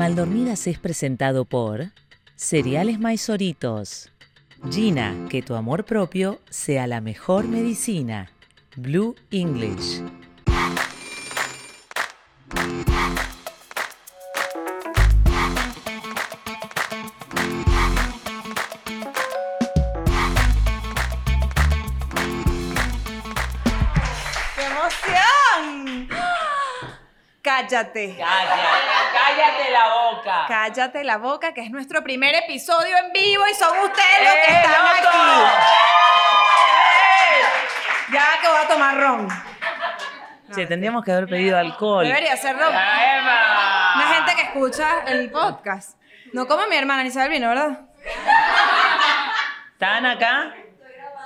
Maldormidas es presentado por Cereales Maizoritos. Gina, que tu amor propio sea la mejor medicina. Blue English. Cállate. Cállate, cállate la boca. Cállate la boca, que es nuestro primer episodio en vivo y son ustedes los que ¡Eh, están loco! aquí. Ya que voy a tomar ron. Che, tendríamos que haber pedido alcohol. Debería ser ron. ¡La! Una gente que escucha el podcast. No como mi hermana ni sabe el vino, ¿verdad? ¿Están acá?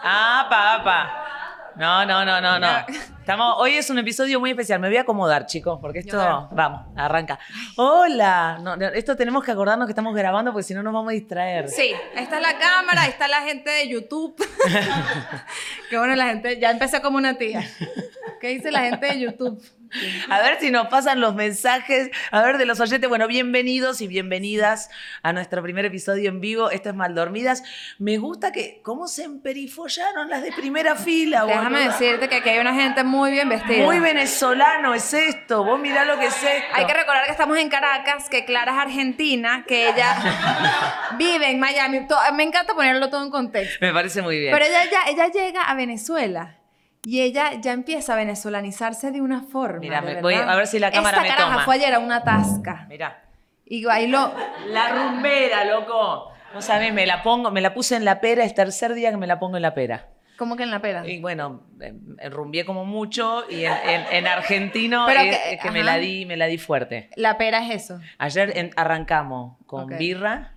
Ah, papá. No, no, no, no, no. Estamos, hoy es un episodio muy especial. Me voy a acomodar, chicos, porque esto, vamos, arranca. Hola. No, no, esto tenemos que acordarnos que estamos grabando porque si no nos vamos a distraer. Sí, esta es la cámara, está la gente de YouTube. Qué bueno, la gente, ya empecé como una tía. ¿Qué dice la gente de YouTube? A ver si nos pasan los mensajes, a ver de los oyentes. Bueno, bienvenidos y bienvenidas a nuestro primer episodio en vivo. Esto es Maldormidas. Me gusta que, ¿cómo se emperifollaron las de primera fila? Déjame boluda? decirte que aquí hay una gente muy bien vestida. Muy venezolano es esto. Vos mirá lo que es esto. Hay que recordar que estamos en Caracas, que Clara es argentina, que ella vive en Miami. Me encanta ponerlo todo en contexto. Me parece muy bien. Pero ella, ya, ella llega a Venezuela y ella ya empieza a venezolanizarse de una forma. Mira, me- voy a ver si la cámara Esta me caraja toma. fue ayer a una tasca Mirá. y bailó. La rumbera, loco. No sabés, me la pongo, me la puse en la pera, es tercer día que me la pongo en la pera. ¿Cómo que en la pera? Y bueno, eh, rumbié como mucho y en, en- en argentino Pero es que- es que me la di, me la di fuerte. La pera es eso. Ayer en- arrancamos con birra,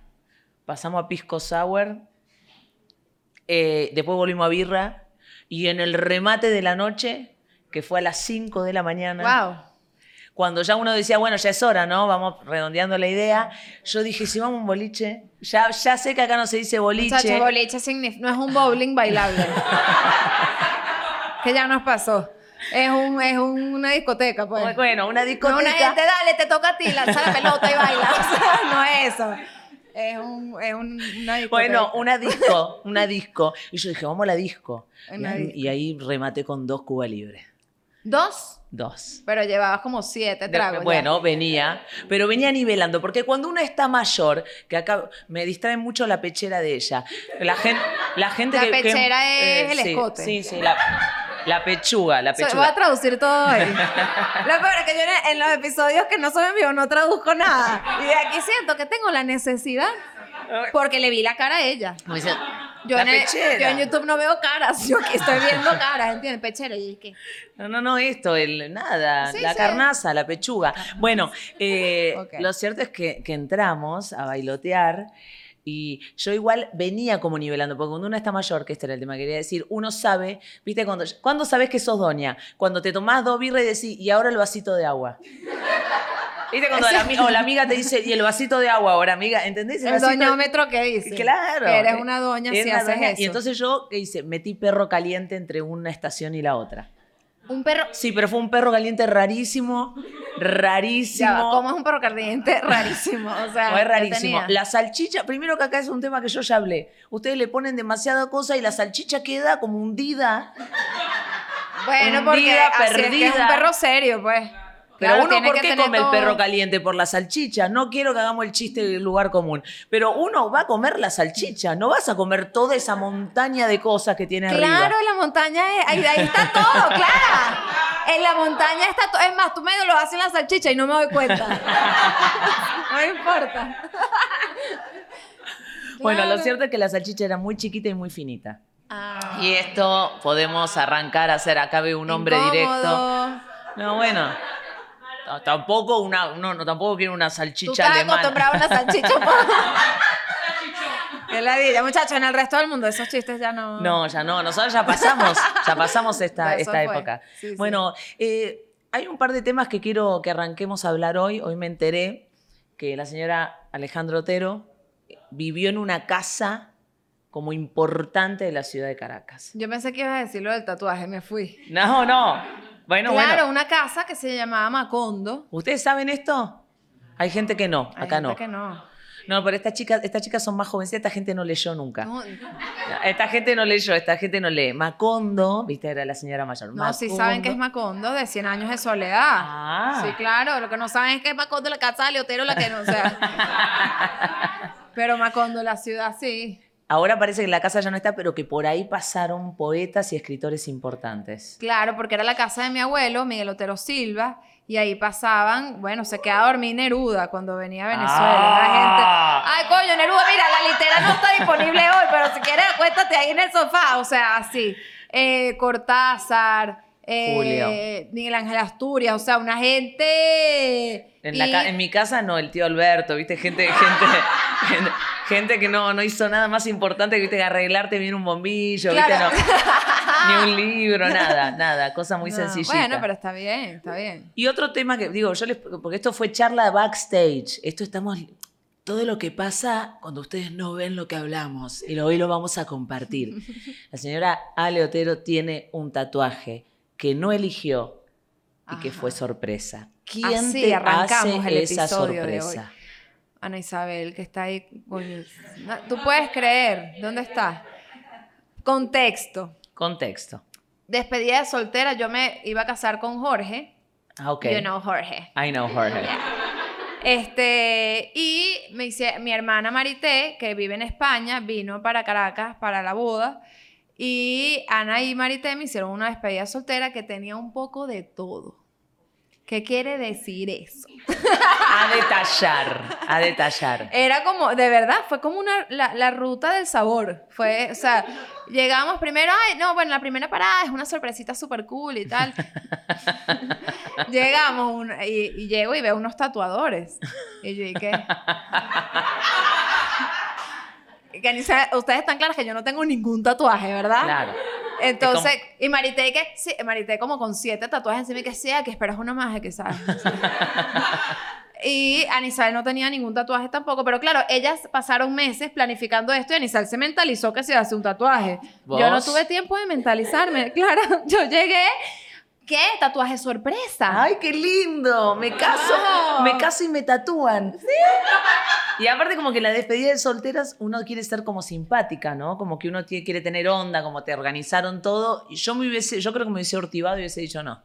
pasamos a pisco sour, eh, después volvimos a birra y en el remate de la noche, que fue a las 5 de la mañana, Wow. cuando ya uno decía, bueno, ya es hora, ¿no? Vamos redondeando la idea, yo dije, si vamos a un boliche, ya, ya sé que acá no se dice boliche. Muchachos, boliche no es un bowling bailable. que ya nos pasó. Es, un, es una discoteca, pues. Bueno, una No, discoteca. una gente, dale, te toca a ti, lanza la pelota y baila. O sea, no es eso. Es, un, es un- una discoteca. Bueno, una disco, una disco. Y yo dije, vamos a la disco. Y Una ahí, disco. y ahí rematé con dos Cuba Libre. Dos, Dos. pero llevabas como siete De- tragos. ya. bueno, venía, pero venía nivelando, porque cuando uno está mayor, que acá me distrae mucho la pechera de ella, la gente, la gente La que- que- pechera es el sí, escote. Sí, sí, la, la pechuga, la So- voy pechuga. a traducir todo hoy. Lo peor es que yo en, en los episodios que no son en vivo no traduzco nada. Y de aquí siento que tengo la necesidad porque le vi la cara a ella. Yo, en, el- pechera. yo en YouTube no veo caras, yo aquí estoy viendo caras, ¿entiendes? Pechera, y ¿qué? No, no, no, esto, el, nada, Sí, la sí. carnaza, la pechuga. Bueno, eh, lo cierto es que, que entramos a bailotear y yo igual venía como nivelando, porque cuando uno está mayor, que este era el tema que quería decir, uno sabe, viste, cuando, ¿cuándo sabes que sos doña? Cuando te tomás dos birras y decís, y ahora el vasito de agua. ¿Viste cuando la, ami- o la amiga te dice, y el vasito de agua ahora, amiga? ¿Entendés? El vasito- doñómetro que dice. Claro. Que eres una doña Eres si una haces doña. eso. Y entonces yo, ¿qué hice? Metí perro caliente entre una estación y la otra. Un perro. Sí, pero fue un perro caliente rarísimo, rarísimo. Ya ¿Cómo es un perro caliente? Rarísimo. O sea, No, es ¿qué rarísimo. La salchicha, primero que acá es un tema que yo ya hablé. Ustedes le ponen demasiada cosa y la salchicha queda como hundida. Bueno, porque es que es un perro serio, pues. Pero Claro, uno, ¿por qué come el perro caliente? Por la salchicha. No quiero que hagamos el chiste del lugar común. Pero uno va a comer la salchicha. No vas a comer toda esa montaña de cosas que tiene Claro, arriba. en la montaña es, ahí, ahí está todo, claro. En la montaña está todo. Es más, tú medio lo haces en la salchicha y no me doy cuenta. No importa. Bueno, lo Claro. cierto es que la salchicha era muy chiquita y muy finita. Ah, Y esto podemos arrancar a hacer. Acá veo un hombre directo. No, bueno. Tampoco una, no, no, tampoco quiero una Tú salchicha estás alemana. acostumbrado a una salchicha. Que la diga, muchachos, en el resto del mundo esos chistes ya no. No, ya no, nosotros ya pasamos, ya pasamos esta, esta época. Sí, sí. Bueno, eh, hay un par de temas que quiero que arranquemos a hablar hoy. Hoy me enteré que la señora Alejandro Otero vivió en una casa como importante de la ciudad de Caracas. Yo pensé que ibas a decir lo del tatuaje, me fui. No, no. Bueno, claro, bueno. una casa que se llamaba Macondo. ¿Ustedes saben esto? Hay gente que no, Hay acá gente no. que no. No, pero estas chicas, estas chicas son más jovencitas, esta gente no leyó nunca. No, Esta gente no leyó, esta gente no lee. Macondo, viste, era la señora mayor. no, sí saben que es Macondo. Macondo de 100 años de soledad. Ah. Sí, claro. Lo que no saben es que es Macondo la casa de Leotero, la que no, o sea. Pero Macondo, la ciudad, sí. Ahora parece que la casa ya no está, pero que por ahí pasaron poetas y escritores importantes. Claro, porque era la casa de mi abuelo, Miguel Otero Silva, y ahí pasaban, bueno, se quedaba a dormir Neruda cuando venía a Venezuela. Ah. La gente, ay, coño, Neruda, mira, la litera no está disponible hoy, pero si quieres, acuéstate ahí en el sofá. O sea, así. Eh, Cortázar, eh. Miguel Ángel Asturias, o sea, una gente... En, y- en mi casa no, el tío Alberto, viste, gente, gente, gente, que no, no hizo nada más importante que viste, que arreglarte bien un bombillo, Claro. viste, no, ni un libro, nada, nada, cosa muy No, sencillita. Bueno, pero está bien, está bien. Y otro tema que, digo, yo les, porque esto fue charla backstage, esto estamos, todo lo que pasa cuando ustedes no ven lo que hablamos, y hoy lo vamos a compartir. La señora Ale Otero tiene un tatuaje que no eligió y que fue sorpresa. ¿Quién Así te arrancamos hace el esa episodio de hoy. Ana Isabel, que está ahí. coño, no, Tú puedes creer. ¿Dónde está? Contexto. Contexto. Despedida de soltera, yo me iba a casar con Jorge. Ah, ok. You know Jorge. I know Jorge. Este, y me hice, mi hermana Marité, que vive en España, vino para Caracas para la boda. Y Ana y Marité me hicieron una despedida soltera que tenía un poco de todo. ¿Qué quiere decir eso? A detallar, a detallar. Era como, de verdad, fue como una, la, la ruta del sabor. Fue, o sea, llegamos primero, ay, no, bueno, la primera parada es una sorpresita súper cool y tal. llegamos un- y, y llego y veo unos tatuadores. Y yo dije, que ustedes están claros que yo no tengo ningún tatuaje, ¿verdad? Claro. Entonces, y Marité que, sí, Marité como con siete tatuajes encima y que sea, que esperas uno más, que sabes. Y Anisal no tenía ningún tatuaje tampoco, pero claro, ellas pasaron meses planificando esto y Anisal se mentalizó que se iba a hacer un tatuaje. Yo no tuve tiempo de mentalizarme, claro. Yo llegué, ¿qué? Tatuaje sorpresa. Ay, qué lindo. Me caso, Wow. me caso y me tatúan. Y aparte como que la despedida de solteras uno quiere ser como simpática, ¿no? Como que uno quiere tener onda, como te organizaron todo. Y yo me hubiese, yo creo que me hubiese hortivado y hubiese dicho no.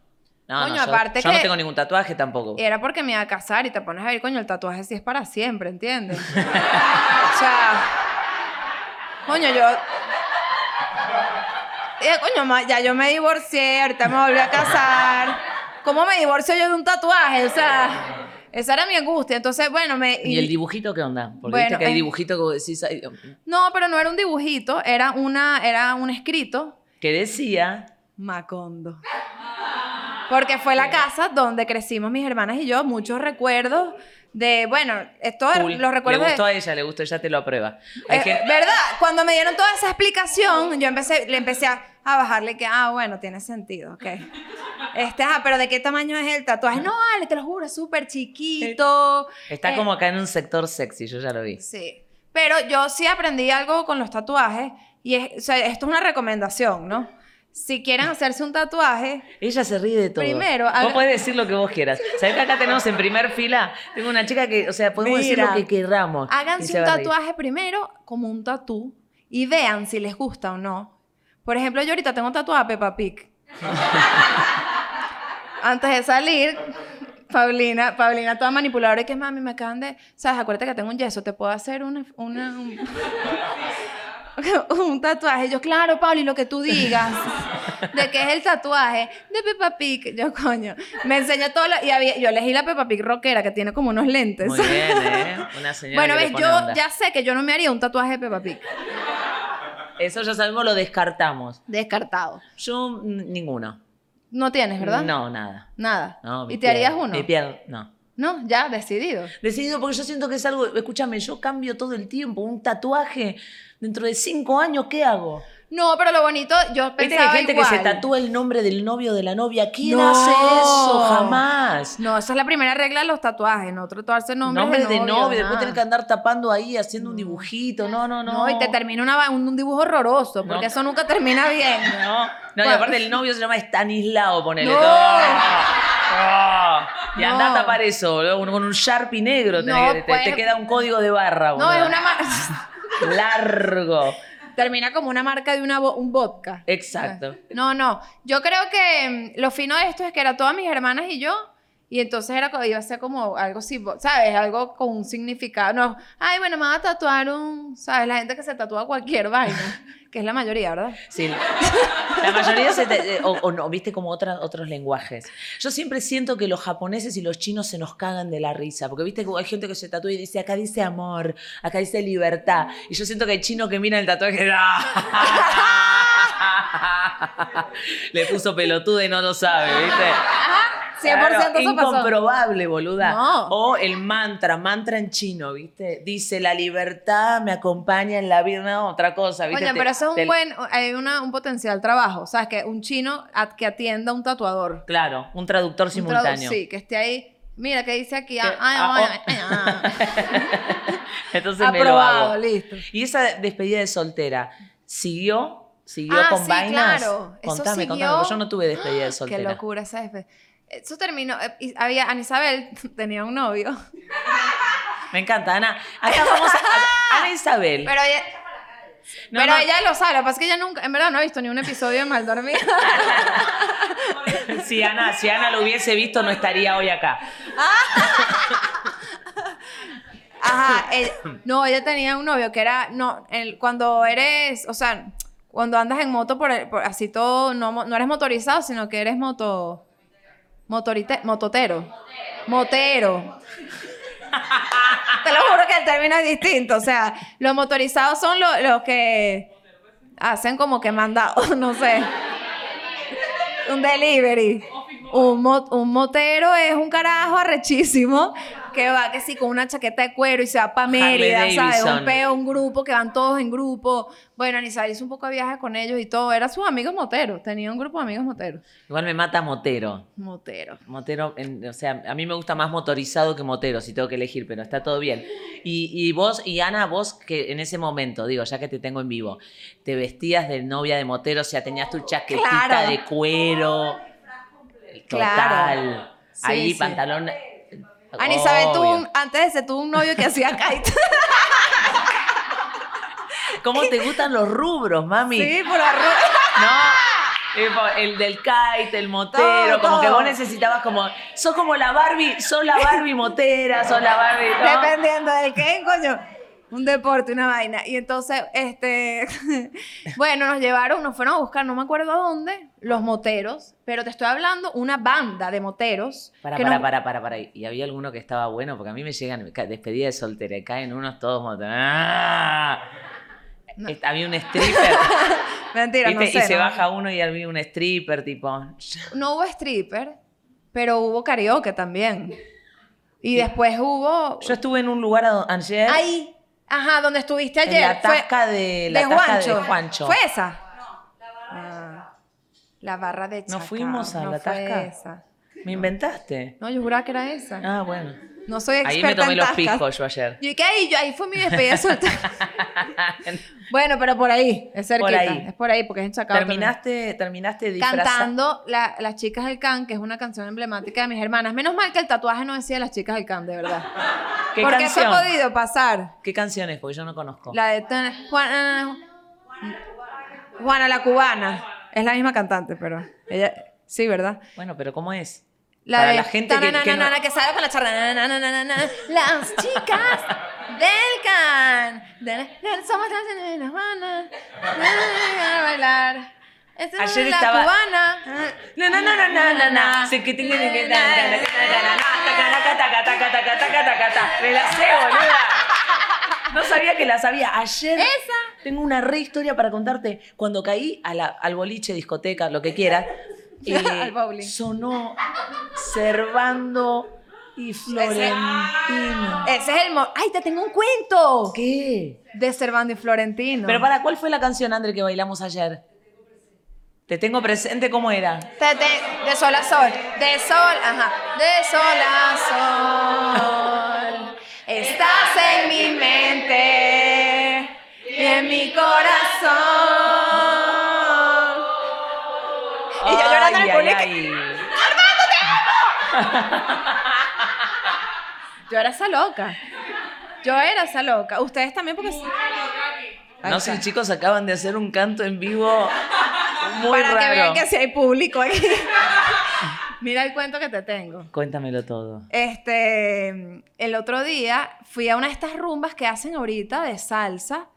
No, Coño, no, yo, aparte yo no tengo ningún tatuaje tampoco. Era porque me iba a casar y te pones a ver, coño, el tatuaje sí es para siempre, ¿entiendes? o sea, coño, yo... Coño, ma- ya yo me divorcié, ahorita me volví a casar. ¿Cómo me divorcio yo de un tatuaje? O sea, esa era mi angustia. Entonces, bueno, me... ¿Y el dibujito qué onda? Porque Bueno, viste que hay dibujitos que vos decís, ay, No, pero no era un dibujito, era, una, era un escrito. que decía, Macondo. Porque fue la casa donde crecimos mis hermanas y yo, muchos recuerdos de, bueno, esto cool, los recuerdos le de- gustó a ella, le gustó, ella te lo aprueba. Hay Eh, gente- ¿Verdad? Cuando me dieron toda esa explicación, yo empecé, le empecé a, a bajarle que, ah, bueno, tiene sentido, ok. Este, ah, pero ¿de qué tamaño es el tatuaje? No, vale, te lo juro, es súper chiquito. está eh, como acá en un sector sexy, yo ya lo vi. Sí. Pero yo sí aprendí algo con los tatuajes y es, o sea, esto es una recomendación, ¿no? Si quieren hacerse un tatuaje, Ella se ríe de todo. Primero, vos podés decir lo que vos quieras. ¿Sabés que acá tenemos en primer fila? Tengo una chica que, o sea, podemos decir Mira, lo que queramos. háganse se un tatuaje primero como un tatú y vean si les gusta o no. Por ejemplo, yo ahorita tengo tatuada a Peppa Pig. Antes de salir, Paulina, Paulina toda manipuladora y que mami me acaban de, sabes, acuérdate que tengo un yeso, te puedo hacer una, una un, un tatuaje. Yo, claro, Pauli, lo que tú digas. ¿De qué es el tatuaje? De Peppa Pig. Yo, coño, me enseñó todo lo, y había, yo elegí la Peppa Pig rockera que tiene como unos lentes. Muy bien, ¿eh? Una señora Bueno, ves, yo onda. ya sé que yo no me haría un tatuaje de Peppa Pig. Eso ya sabemos, lo descartamos. Descartado. Yo, ninguno. No tienes, ¿verdad? No, nada. Nada. No, ¿Y te harías uno? Mi piel, no. No, ya, decidido. Decidido porque yo siento que es algo, escúchame, yo cambio todo el tiempo. Un tatuaje, dentro de cinco años, ¿qué hago? No, pero lo bonito, yo Viste que pensaba hay gente igual. que se tatúa el nombre del novio de la novia. ¿Quién No. hace eso? Jamás. No, esa es la primera regla de los tatuajes, no tatuarse nombres Nombre de novio, después nada. tener que andar tapando ahí, haciendo un dibujito. No, no, no. No, y te termina una un, un dibujo horroroso, porque No. eso nunca termina bien. No, no y aparte el novio se llama Stanislao, ponele No. todo. Ah, y No. andá a tapar eso, boludo, con un Sharpie negro. tenés No, te, pues- te queda un código de barra, No, boludo. es una. Largo. Termina como una marca de una un vodka. Exacto. No, no. Yo creo que mm, lo fino de esto es que era todas mis hermanas y yo. Y entonces era, iba a ser como algo ¿sabes? Algo con un significado. No, ay, bueno, me voy a tatuar un, ¿sabes? La gente que se tatúa cualquier vaina, que es la mayoría, ¿verdad? Sí. La mayoría se te- eh, o, no, viste como otras otros lenguajes. Yo siempre siento que los japoneses y los chinos se nos cagan de la risa, porque viste que hay gente que se tatúa y dice, acá dice amor, acá dice libertad. Y yo siento que hay chinos que miran el tatuaje Le puso pelotuda y no lo sabe, ¿viste? 100% Claro, eso pasó. incomprobable, boluda. No. O el mantra, mantra en chino, ¿viste? Dice, la libertad me acompaña en la vida, no, otra cosa, ¿viste? Oye, pero eso es un buen, hay una- un potencial trabajo, ¿sabes? Que un chino que atienda a un tatuador. Claro, un traductor Un tradu- simultáneo. sí, que esté ahí. Mira, ¿qué dice aquí? Ah, ah, oh. Entonces me lo hago. listo. Y esa despedida de soltera, ¿siguió? ¿Siguió Ah, con sí, vainas? claro. Eso Contame, siguió. contame, porque yo no tuve despedida de Qué soltera. locura esa despedida. Eso terminó. eh, había, Ana Isabel tenía un novio. Me encanta, Ana. Acá vamos a, Ana Isabel. Pero ella, No, pero no. ella lo sabe. Lo que pasa es que ella nunca, en verdad, no ha visto ni un episodio de Mal Dormida. Si Ana, si Ana lo hubiese visto, no estaría hoy acá. Ajá. ella- no, ella tenía un novio que era. No, el- cuando eres. O sea, cuando andas en moto por, así todo. No, no eres motorizado, sino que eres moto. Motorite, mototero. Motero. Te lo juro que el término es distinto. O sea, los motorizados son lo- los que hacen como que mandados, no sé. Un delivery. Un, mo- un motero es un carajo arrechísimo que va que sí con una chaqueta de cuero y se va para Mérida, Harley ¿sabes? Davidson. Un peo, un grupo que van todos en grupo. Bueno, Anisabel hizo un poco de viaje con ellos y todo. Eran sus amigos moteros. Tenía un grupo de amigos moteros. Igual me mata Motero. Motero, en- o sea, a mí me gusta más motorizado que motero, si tengo que elegir, pero está todo bien. Y, y vos, y Ana, vos que en ese momento, digo, ya que te tengo en vivo, te vestías de novia de motero, o sea, tenías tu chaquetita Claro. de cuero. Total. Claro. Sí, Ahí, sí. pantalón. Anisabel tuvo obvio. un, antes de ese tuvo un novio que hacía kite. ¿Cómo te gustan los rubros, mami? sí, por arroz. No, tipo, el del kite, el motero, Todo, como que vos necesitabas como, sos como la Barbie, sos la Barbie motera, sos la Barbie, ¿no? Dependiendo del qué, coño. Un deporte, una vaina. Y entonces, este, bueno, nos llevaron, nos fueron a buscar, no me acuerdo a dónde, los moteros, pero te estoy hablando, una banda de moteros. Para, para, nos- para, para, para. Y había alguno que estaba bueno, porque a mí me llegan despedida de soltera y caen unos todos moteros. ¡Ah! No. Había un stripper, Mentira, no sé. y se ¿no? baja uno y había un stripper, tipo. No hubo stripper, pero hubo karaoke también. Y después hubo... Yo estuve en un lugar ayer, Ahí, ajá, donde estuviste en ayer. la fue- tasca de, la de tasca Juancho. de Juancho. ¿Fue esa? Ah, la barra de ¿No Chacao. fuimos a no la fue tasca? esa. ¿Me inventaste? No, yo juraba que era esa. Ah, bueno. No soy experta Ahí me tomé en los picos yo ayer. Yo que ahí, yo, ahí fue mi despedida bueno, pero por ahí, es cerquita. ahí. Es por ahí, porque es en Chacao. también. terminaste, terminaste disfrazada. Cantando la- Las Chicas del Can, que es una canción emblemática de mis hermanas. Menos mal que el tatuaje no decía Las Chicas del Can, de verdad. ¿Qué porque canción? eso ha podido pasar. ¿Qué canción es? Porque yo no conozco. La de Juana, Juana la cubana. Es la misma cantante, pero ella sí, ¿verdad? Bueno, pero ¿cómo es? La Para de la gente que- que no- que sale con la charla. Las chicas del can. Somos las de la Juana. A bailar. Esta es Ayer la estaba- cubana. No, no, no, no, no, no, no. Se que tenga que Me la sé, boluda. No sabía que la sabía. Ayer Esa. tengo una re historia para contarte. Cuando caí a la- al boliche, discoteca, lo que quieras, eh, Al sonó Servando y Florentino. Ese es el. mo- ¡Ay, te tengo un cuento! ¿Qué? De Servando y Florentino. Pero para, ¿cuál fue la canción, André, que bailamos ayer? Te tengo presente cómo era. Te- te- de sol a sol, de sol, ajá, de sol a sol. Estás en mi mente y en mi corazón. Y yo llorando en el público. ay, ay. Yo era esa loca. Yo era esa loca. Ustedes también porque... Ahí No sé, chicos, acaban de hacer un canto en vivo muy Para que raro. vean que si hay público aquí. Mira el cuento que te tengo. Cuéntamelo todo. Este, el otro día fui a una de estas rumbas que hacen ahorita de salsa,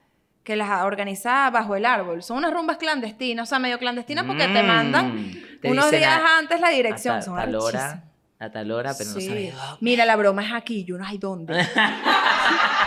que las organiza bajo el árbol. Son unas rumbas clandestinas, o sea, medio clandestinas porque te Mm. mandan Te unos días a- antes la dirección. A, ta- Son tal hora, a tal hora, pero no Sí. dónde. Mira, la broma es aquí, yo no hay dónde.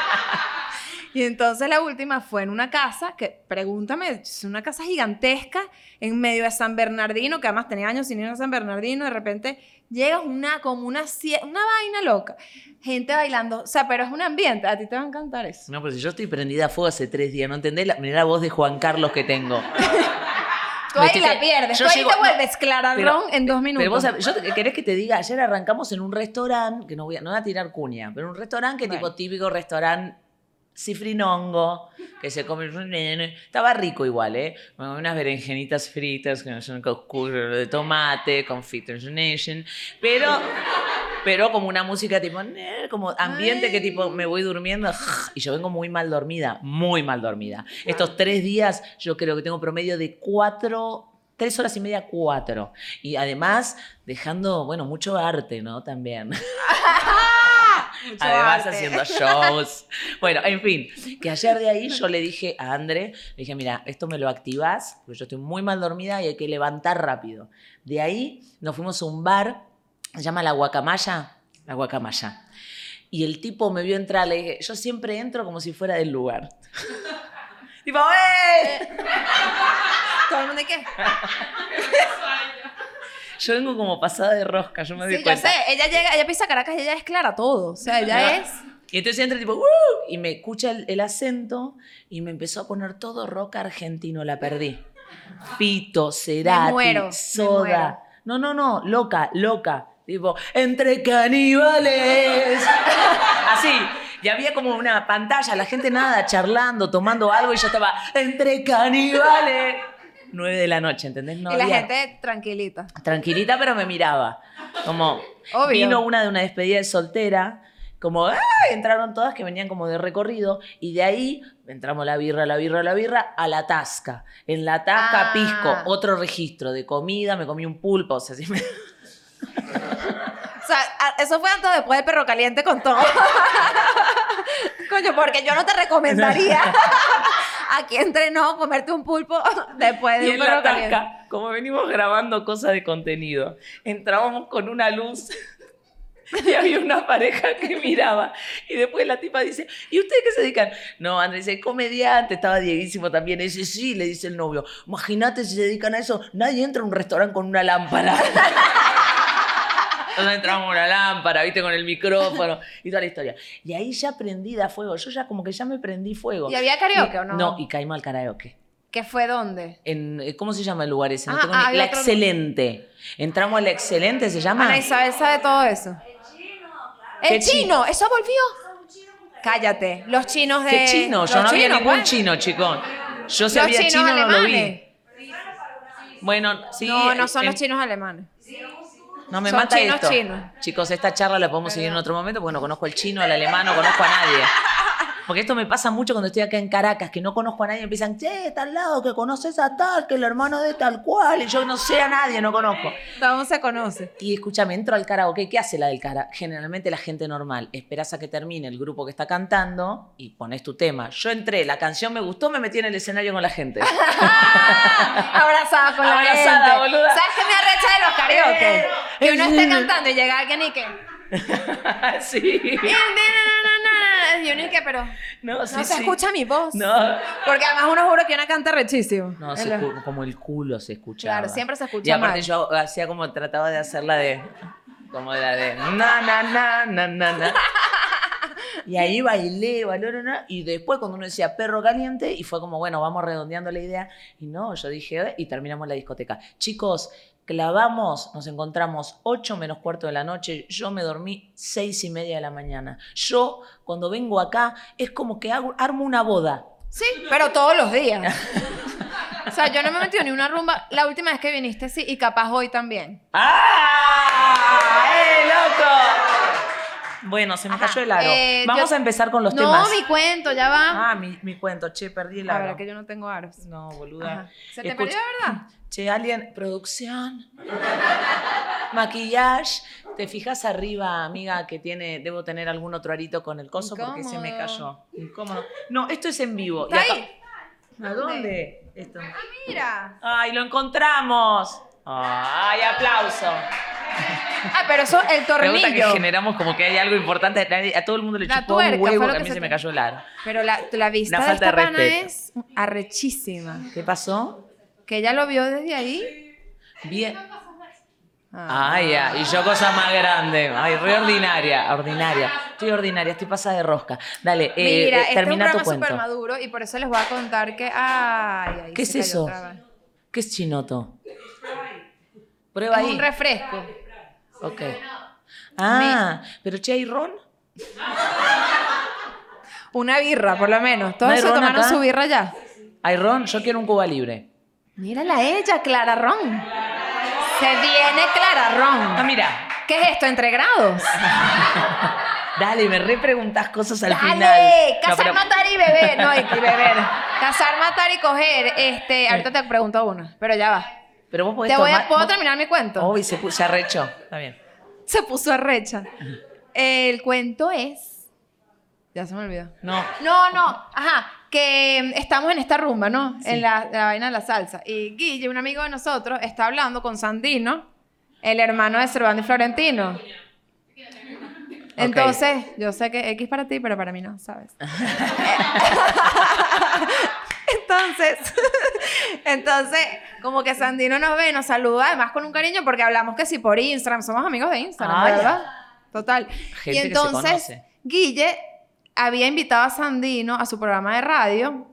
y entonces la última fue en una casa que, pregúntame, es una casa gigantesca en medio de San Bernardino, que además tenía años sin ir a San Bernardino, de repente llega una, como una, una vaina loca, gente bailando, o sea, pero es un ambiente, a ti te va a encantar eso. No, pero si yo estoy prendida a fuego hace tres días, ¿no entendés? La, mirá la voz de Juan Carlos que tengo. Tú ahí la pierdes, yo tú ahí llego- te no, vuelves pero- en dos minutos. Pero vos, sabés, yo te- querés que te diga, ayer arrancamos en un restaurante, que no voy a, no voy a tirar cuña, pero un restaurante que Bueno. tipo típico restaurante cifrinongo, que se come, estaba rico igual, ¿eh? Unas berenjenitas fritas, que no son con de tomate, con nation, pero, pero como una música tipo, como ambiente que tipo me voy durmiendo y yo vengo muy mal dormida, muy mal dormida. Estos tres días yo creo que tengo promedio de cuatro tres horas y media, cuatro. Y además, dejando, bueno, mucho arte, ¿no? También. Mucho además, arte. haciendo shows. Bueno, en fin, que ayer de ahí yo le dije a André, le dije, mira, esto me lo activás, porque yo estoy muy mal dormida y hay que levantar rápido. De ahí nos fuimos a un bar, se llama La Guacamaya, La Guacamaya. Y el tipo me vio entrar, le dije, yo siempre entro como si fuera del lugar. tipo, ¡eh! ¿Todo el mundo de qué? Yo vengo como pasada de rosca, yo me doy Sí, yo cuenta. sé, ella llega, ella pisa Caracas y ella es clara todo, o sea, ella No. es... Y entonces entra tipo, "Uh", y me escucha el, el acento y me empezó a poner todo rock argentino, la perdí. Fito, Cerati, muero, Soda. No, no, no, loca, loca. Tipo, entre caníbales. Así. Y había como una pantalla, la gente nada, charlando, tomando algo y yo estaba, entre caníbales. Nueve de la noche, ¿entendés? No y la había- gente tranquilita. tranquilita, pero me miraba. Como Obvio. vino una de una despedida de soltera, como ¡ah! entraron todas que venían como de recorrido y de ahí entramos la birra, la birra, la birra a la tasca. En la tasca Ah. pisco, otro registro de comida, me comí un pulpo, o sea, sí me- sea, eso fue antes o después del perro caliente con todo. Coño, porque yo no te recomendaría aquí entrenó comerte un pulpo después de y un en perro la caliente. tasca, como venimos grabando cosas de contenido, entrábamos con una luz y había una pareja que miraba y después la tipa dice, ¿y ustedes qué se dedican? No, Andrés dice, comediante, estaba Dieguísimo también, y dice, sí, le dice el novio, imagínate si se dedican a eso, nadie entra a un restaurante con una lámpara. Entonces entramos con una lámpara, viste, con el micrófono y toda la historia. Y ahí ya prendida a fuego, yo ya como que ya me prendí fuego. ¿Y había karaoke o no? No, y caímos al karaoke ¿Qué fue dónde? en, eh, ¿cómo se llama el lugar ese? No Ah, tengo ah, ni- la Excelente. Entramos a la Excelente, ¿se llama? Ana Isabel sabe todo eso. ¿Qué El chino, eso volvió. Cállate, los chinos de. ¿Qué chino? Yo no había chinos, ningún pues. chino, chico. Yo si Los había chinos chino no lo alemanes. vi. Bueno, sí. no, no son en- los chinos alemanes. No me son mata chinos, esto. chinos. Chicos, esta charla la podemos seguir en otro momento porque no conozco el chino, el alemán, no conozco a nadie. Porque esto me pasa mucho cuando estoy acá en Caracas, que no conozco a nadie y empiezan, che, está al lado, que conoces a tal, que el hermano de tal cual, y yo no sé a nadie, no conozco. ¿Cómo se conoce? Y escúchame, entro al karaoke. ¿Qué hace la del karaoke? Generalmente la gente normal. Esperás a que termine el grupo que está cantando y pones tu tema. Yo entré, la canción me gustó, me metí en el escenario con la gente. Abrazada con la Abrazada, gente. boluda. ¿Sabes qué me arrecha de los karaoke? Que uno esté eh. cantando y llega alguien y que. sí. Y uno que, pero. No, No sí, se sí. escucha mi voz. No. Porque además uno juro que una canta rechísimo. No, se como el culo se escuchaba. Claro, siempre se escucha Y aparte mal. yo hacía como, trataba de hacerla de, como la de, na, na, na, na, na, na. Y ahí bailé, bailé, y después cuando uno decía perro caliente, y fue como, bueno, vamos redondeando la idea, y no, yo dije, "Eh", y terminamos la discoteca. Chicos, clavamos, nos encontramos 8 menos cuarto de la noche, yo me dormí seis y media de la mañana. Yo, cuando vengo acá, es como que hago, armo una boda. Sí, pero todos los días. o sea, yo no me he metido ni una rumba. La última vez que viniste, sí, y capaz hoy también. ¡Ah! Bueno, se me Ajá. cayó el aro. Eh, Vamos yo- a empezar con los no, temas. mi cuento, ya va. Ah, mi, mi cuento. Che, perdí el a aro. ver, que yo no tengo aros. No, boluda. Ajá. ¿Se te Escucha- perdió, verdad? Che, alguien, producción. Maquillaje. ¿Te fijas arriba, amiga, que tiene, debo tener algún otro arito con el coso porque se me cayó? Incómodo. No, esto es en vivo. Y ¿Está acá- ahí? ¿A dónde? Esto. Mira. ¡Ay, lo encontramos! ¡Ay, aplauso! Ah, pero eso, el Me gusta que tornillo. generamos como que hay algo importante. Nadie- A todo el mundo le La chupó un tuerca fue huevo lo que a que mí se se me te- cayó el aro. Pero la, la vista Una de falta esta de pana respeto. es arrechísima. ¿Qué pasó? Que ella lo vio desde ahí. Bien. Ah. Ay, ya. Y yo cosa más grande. Ay, re ordinaria. Ordinaria. Estoy ordinaria, estoy pasada de rosca. Dale, eh, Mira, eh, este es un termina tu programa súper cuento. maduro y por eso les voy a contar que. Ay, ay, ¿Qué se es cayó eso? otra vez. ¿Qué es chinoto? Prueba Es ahí. un refresco. Ok. Ah, pero che, ¿hay ron? Una birra, por lo menos. Todos ¿No hay se ron tomaron acá? su birra ya. ¿Hay ron? Yo quiero un Cuba libre. Mírala a ella, Clara Ron. Se viene Clara Ah, Ron. mira. ¿Qué es esto? ¿Entre grados? Dale, me re preguntás cosas al final. Dale, No, cazar, pero- matar y beber. No, y, beber. Cazar, matar y coger. Este, ahorita te pregunto uno, pero ya va. Pero vos podés Te voy a, ¿Puedo vos- terminar mi cuento? Oh, y se, pu- se arrechó. Está bien. Se puso arrecha. El cuento es. Ya se me olvidó. No. No, no, ajá, que estamos en esta rumba, ¿no? En la, la vaina de la salsa. Y Guille, un amigo de nosotros, está hablando con Sandino, el hermano de Cervantes y Florentino. Entonces, yo sé que X para ti, pero para mí no, ¿sabes? entonces, entonces, como que Sandino nos ve, nos saluda, además con un cariño, porque hablamos que sí por Instagram, somos amigos de Instagram, Ah, ya. ¿verdad? Total. Gente y que se entonces. Guille había invitado a Sandino a su programa de radio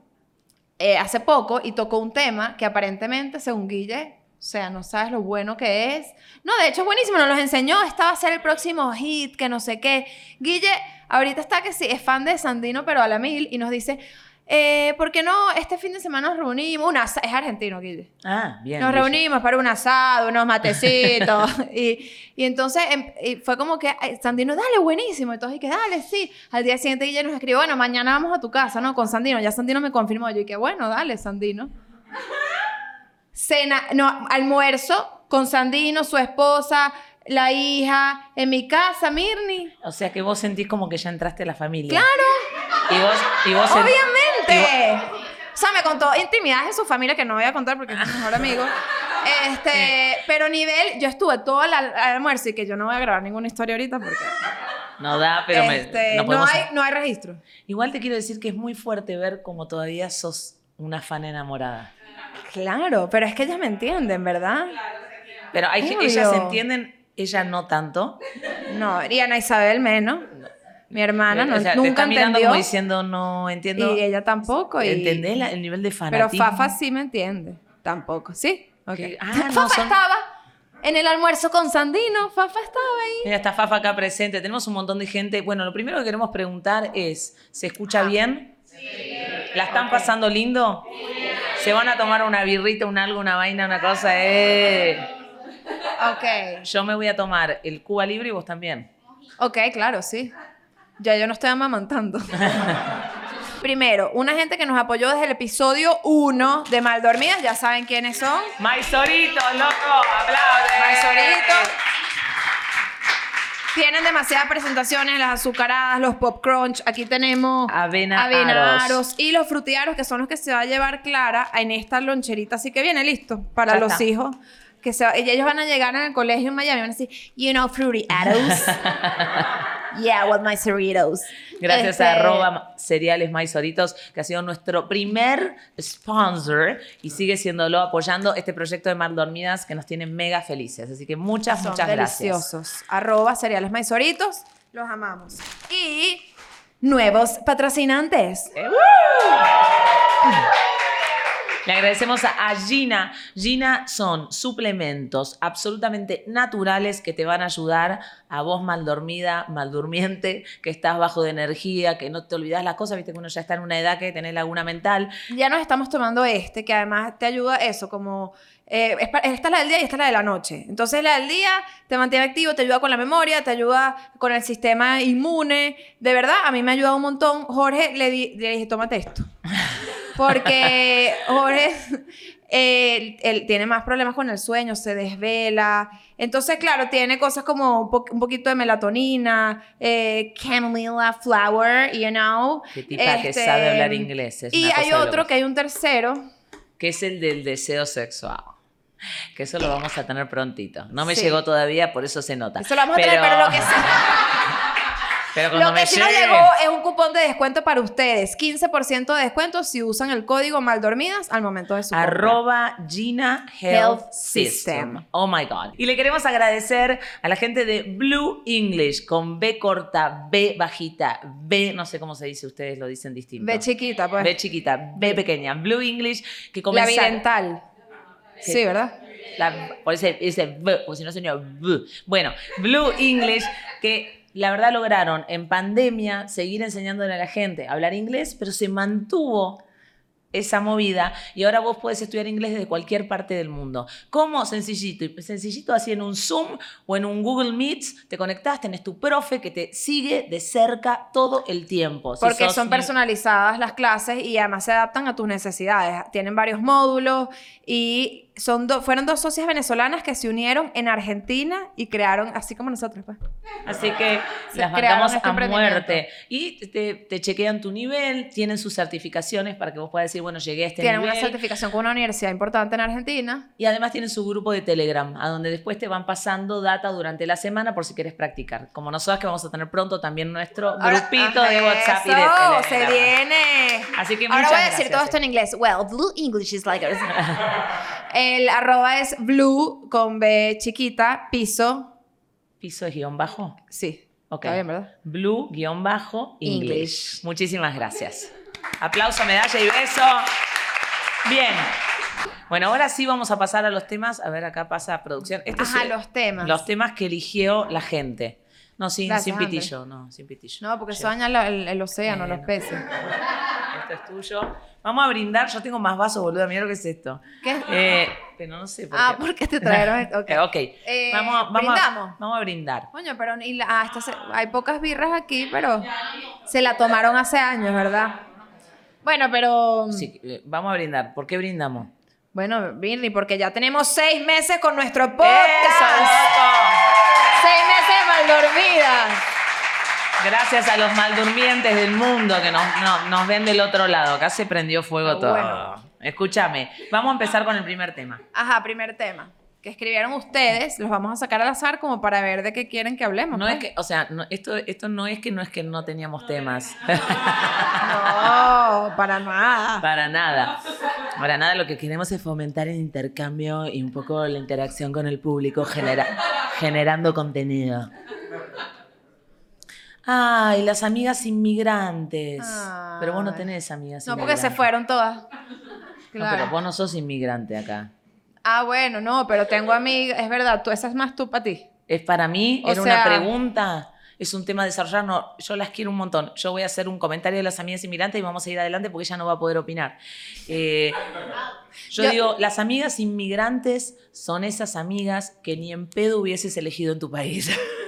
eh, hace poco y tocó un tema que aparentemente, según Guille, o sea, no sabes lo bueno que es. No, de hecho es buenísimo, nos los enseñó, esta va a ser el próximo hit, que no sé qué. Guille, ahorita está que sí, es fan de Sandino, pero a la mil, y nos dice, eh, ¿por qué no este fin de semana nos reunimos? Una, es argentino, Guille. Ah, bien. Nos Guille. reunimos para un asado, unos matecitos. y, y entonces em- y fue como que Sandino, dale, buenísimo. Y todos, que dale, sí. Al día siguiente ella nos escribió, bueno, mañana vamos a tu casa, ¿no? Con Sandino. Ya Sandino me confirmó. Yo, que bueno, dale, Sandino. Cena, no, almuerzo con Sandino, su esposa, la hija, en mi casa, Mirni. O sea que vos sentís como que ya entraste a la familia. ¡Claro! Y vos, y vos sent- O sea, me contó intimidades de su familia que no voy a contar porque es mi mejor amigo. Este, pero nivel, yo estuve todo el al- almuerzo y que yo no voy a grabar ninguna historia ahorita porque No da, pero me- este, no hay, no hay registro. Igual te quiero decir que es muy fuerte ver como todavía sos una fan enamorada. Claro, pero es que ellas me entienden, ¿verdad? Pero hay ellas entienden, ella no tanto. No, y Ana Isabel menos. Mi hermana no, o sea, te nunca está mirando entendió. como diciendo no entiendo. y ella tampoco. Y, ¿Entendés la- el nivel de Pero fanatismo? Fafa sí me entiende. Tampoco. ¿Sí? Ah, no, Fafa son- estaba en el almuerzo con Sandino. Fafa estaba ahí. Mira, está Fafa acá presente. Tenemos un montón de gente. Bueno, lo primero que queremos preguntar es, ¿se escucha bien? ¿La están pasando lindo? ¿Se van a tomar una birrita, un algo, una vaina, una cosa? Eh. Ok. Yo me voy a tomar el Cuba Libre y vos también. Ok, claro, sí. Ya yo no estoy amamantando. Primero, una gente que nos apoyó desde el episodio 1 de Maldormidas, ya saben quiénes son. Maizorito, loco, aplaude. Maizorito. Tienen demasiadas presentaciones, las azucaradas, los pop crunch. Aquí tenemos Avena avena aros. aros y los frutiaros, que son los que se va a llevar Clara en esta loncherita. Así que viene listo para Ya los está. hijos. Que se, y ellos van a llegar en el colegio en Miami y van a decir, you know, fruity arrows. yeah, with my Cerritos. Gracias Este, a arroba cereales maizoritos, que ha sido nuestro primer sponsor y sigue siéndolo apoyando este proyecto de Mal Dormidas que nos tiene mega felices. Así que muchas, Son muchas gracias. deliciosos. Arroba cereales maizoritos. Los amamos. Y nuevos patrocinantes. Eh, Le agradecemos a, Gina. Gina son suplementos absolutamente naturales que te van a ayudar a vos mal dormida, mal durmiente, que estás bajo de energía, que no te olvidas las cosas, viste que uno ya está en una edad que tenés laguna mental. Ya nos estamos tomando este, que además te ayuda eso, como... eh, esta es la del día y esta es la de la noche. Entonces la del día te mantiene activo, te ayuda con la memoria, te ayuda con el sistema inmune. De verdad, a mí me ha ayudado un montón. Jorge le, di- le dije, tómate esto. Porque Jorge, él, él tiene más problemas con el sueño, se desvela. Entonces, claro, tiene cosas como un, po- un poquito de melatonina, eh, flower, you know. Qué tipa que Este, sabe hablar inglés. es Y hay otro que hay un tercero. que es el del deseo sexual. Que eso lo vamos a tener prontito. No me Sí. llegó todavía, por eso se nota. Eso lo vamos a tener, pero lo que sí, pero cuando lo que me sí nos llegue- llegó es un cupón de descuento para ustedes. 15% de descuento si usan el código Maldormidas al momento de su compra. Arroba Gina Health, Health System. System. Oh my God. Y le queremos agradecer a la gente de Blue English con B corta, B bajita, B, no sé cómo se dice, ustedes lo dicen distinto. Ve chiquita, pues. B chiquita, B pequeña. Blue English que la comenzaron. bidental. Sí, ¿verdad? La- por ese, ese B, porque si no sería B. Bueno, Blue English, que la verdad lograron en pandemia seguir enseñándole a la gente a hablar inglés, pero se mantuvo esa movida y ahora vos podés estudiar inglés desde cualquier parte del mundo. ¿Cómo? Sencillito. Y Sencillito así en un Zoom o en un Google Meet, te conectás, tenés tu profe que te sigue de cerca todo el tiempo. Si Porque son personalizadas las clases y además se adaptan a tus necesidades. Tienen varios módulos y son do- fueron dos socias venezolanas que se unieron en Argentina y crearon, así como nosotros, pues. Así que Se las mandamos este a muerte. Y te, te chequean tu nivel, tienen sus certificaciones para que vos puedas decir, bueno, llegué a este Tienen nivel. una certificación con una universidad importante en Argentina. Y además tienen su grupo de Telegram, a donde después te van pasando data durante la semana por si quieres practicar. Como nosotras que vamos a tener pronto también nuestro Ahora- grupito de WhatsApp y de eso, Telegram. se viene. Así que Ahora voy a decir gracias, todo esto en inglés. Well, blue English is like... El arroba es blue con B chiquita, piso. Piso es guion bajo. Sí. Ok. Está bien, ¿verdad? Blue guion bajo English. English. Muchísimas gracias. Aplauso, medalla y beso. Bien. Bueno, ahora sí vamos a pasar a los temas. A ver, acá pasa producción. Este es- Ajá, los temas. Los temas que eligió la gente. No, sin, Gracias, sin pitillo, no, sin pitillo. No, porque eso daña el, el océano, los peces. Esto es tuyo. Vamos a brindar. Yo tengo más vasos, boluda. Mira lo que es esto. ¿Qué? Eh, pero no sé por ah, qué. ¿por qué te trajeron esto? Ok. Eh. Eh, vamos, ¿brindamos? A, vamos a brindar. Coño, pero y la- ah, esta se- hay pocas birras aquí, pero se la tomaron hace años, ¿verdad? Bueno, pero... Sí, eh, vamos a brindar. ¿Por qué brindamos? Bueno, Birri, porque ya tenemos seis meses con nuestro ¡Eso, podcast. loco! Seis meses mal dormidas. Gracias a los maldurmientes del mundo que nos, no- nos ven del otro lado. Acá se prendió fuego todo. bueno. Escúchame, vamos a empezar con el primer tema. Ajá, primer tema. Que escribieron ustedes, los vamos a sacar al azar como para ver de qué quieren que hablemos. No pues. es que, o sea, no- esto, esto no es que no es que no teníamos temas. No, para nada. Para nada. Para nada, lo que queremos es fomentar el intercambio y un poco la interacción con el público, genera- generando contenido. Ay, las amigas inmigrantes. Pero vos no tenés amigas No, porque inmigrantes. se fueron todas. No, Claro. pero vos no sos inmigrante acá. Ah, bueno, no, pero tengo amigas, es verdad, tú, esa es más tú para ti. Es para mí, O era sea- una pregunta, es un tema a desarrollar. No, yo las quiero un montón. Yo voy a hacer un comentario de las amigas inmigrantes y vamos a ir adelante porque ella no va a poder opinar. Eh, yo, Yo- digo, las amigas inmigrantes son esas amigas que ni en pedo hubieses elegido en tu país.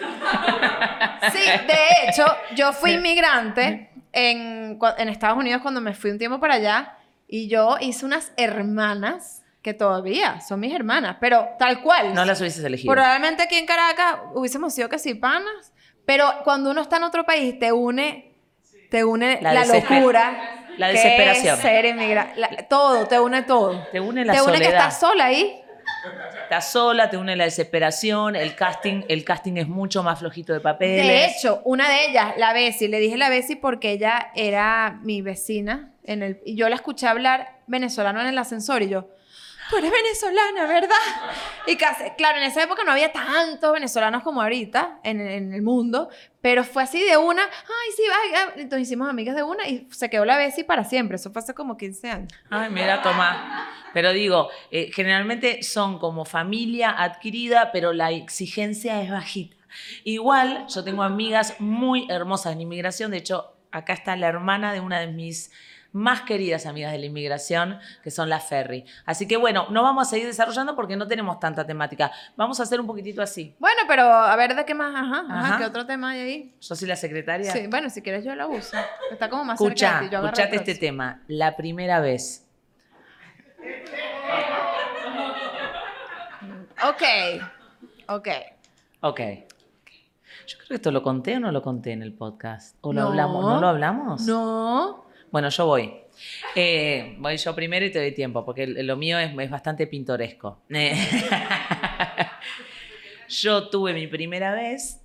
Sí, de hecho, yo fui inmigrante en, Estados Unidos cuando me fui un tiempo para allá y yo hice unas hermanas que todavía son mis hermanas, pero tal cual. No las hubieses elegido. Probablemente aquí en Caracas hubiésemos sido que sí panas, pero cuando uno está en otro país te une, te une La locura. la que desesperación. es ser inmigrante. todo, te une todo. Te une la te une que estás sola ahí. Estás sola, te une la desesperación, el casting, el casting es mucho más flojito de papeles. De hecho, una de ellas, la Bessie, le dije la Bessie porque ella era mi vecina en el, y yo la escuché hablar venezolano en el ascensor y yo, tú eres venezolana, ¿verdad? Y casi, claro, en esa época no había tantos venezolanos como ahorita en, en el mundo, Pero fue así de una, ay, sí, ay, entonces hicimos amigas de una y se quedó la Bessie para siempre. Eso fue hace como 15 años. Ay, mira, toma. Pero digo, eh, generalmente son como familia adquirida, pero la exigencia es bajita. Igual, yo tengo amigas muy hermosas en inmigración. De hecho, acá está la hermana de una de mis más queridas amigas de la inmigración, que son las Ferry. Así que bueno, no vamos a seguir desarrollando porque no tenemos tanta temática. Vamos a hacer un poquitito así. Bueno, pero a ver de qué más, ajá, ajá, Ajá. ¿qué otro tema hay ahí? Yo soy la secretaria. Sí, bueno, si quieres yo la uso. Está como más cerca Escucha, de ti, yo escuchate este tema. La primera vez. Ok, ok. Ok. Yo creo que esto lo conté o no lo conté en el podcast. ¿O lo No. hablamos? ¿No lo hablamos? No. Bueno, yo voy. Eh, voy yo primero y te doy tiempo, porque lo mío es, es bastante pintoresco. Eh, yo tuve mi primera vez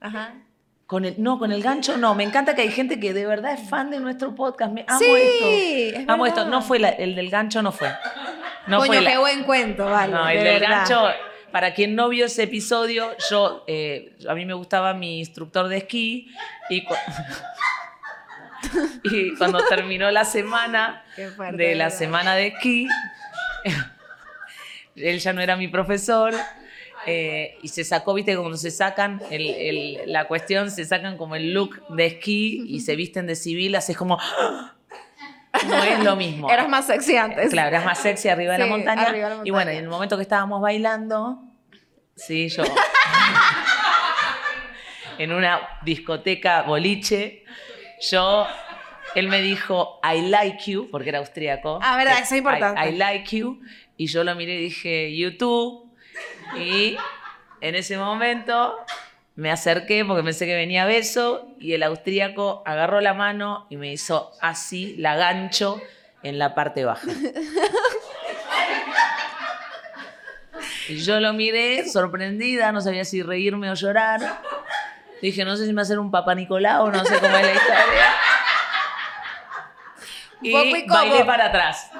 Ajá. con el, no, con el gancho no. Me encanta que hay gente que de verdad es fan de nuestro podcast. Me amo sí, esto. es Amo esto. No fue la- el del gancho, no fue. No Coño, fue la- qué buen cuento, vale. No, de el del verdad. gancho, para quien no vio ese episodio, yo, eh, a mí me gustaba mi instructor de esquí y, y cuando terminó la semana de la semana de esquí, él ya no era mi profesor. eh, y se sacó, viste, cuando se sacan el- el- la cuestión, se sacan como el look de esquí y se visten de civil, así es como. No es lo mismo. Eras más sexy antes. Claro, eras más sexy arriba de la Sí, montaña. arriba de la Y bueno, montaña. y en el momento que estábamos bailando, sí, yo. en una discoteca boliche, yo. Él me dijo, I like you, porque era austríaco. Ah, verdad, eso es importante. I, I like you. Y yo lo miré y dije, you too. Y en ese momento me acerqué porque pensé que venía beso y el austríaco agarró la mano y me hizo así, la gancho en la parte baja. Y yo lo miré sorprendida, no sabía si reírme o llorar. Dije, no sé si me va a hacer un papá Nicolau, no sé cómo es la historia. Y bailé para atrás.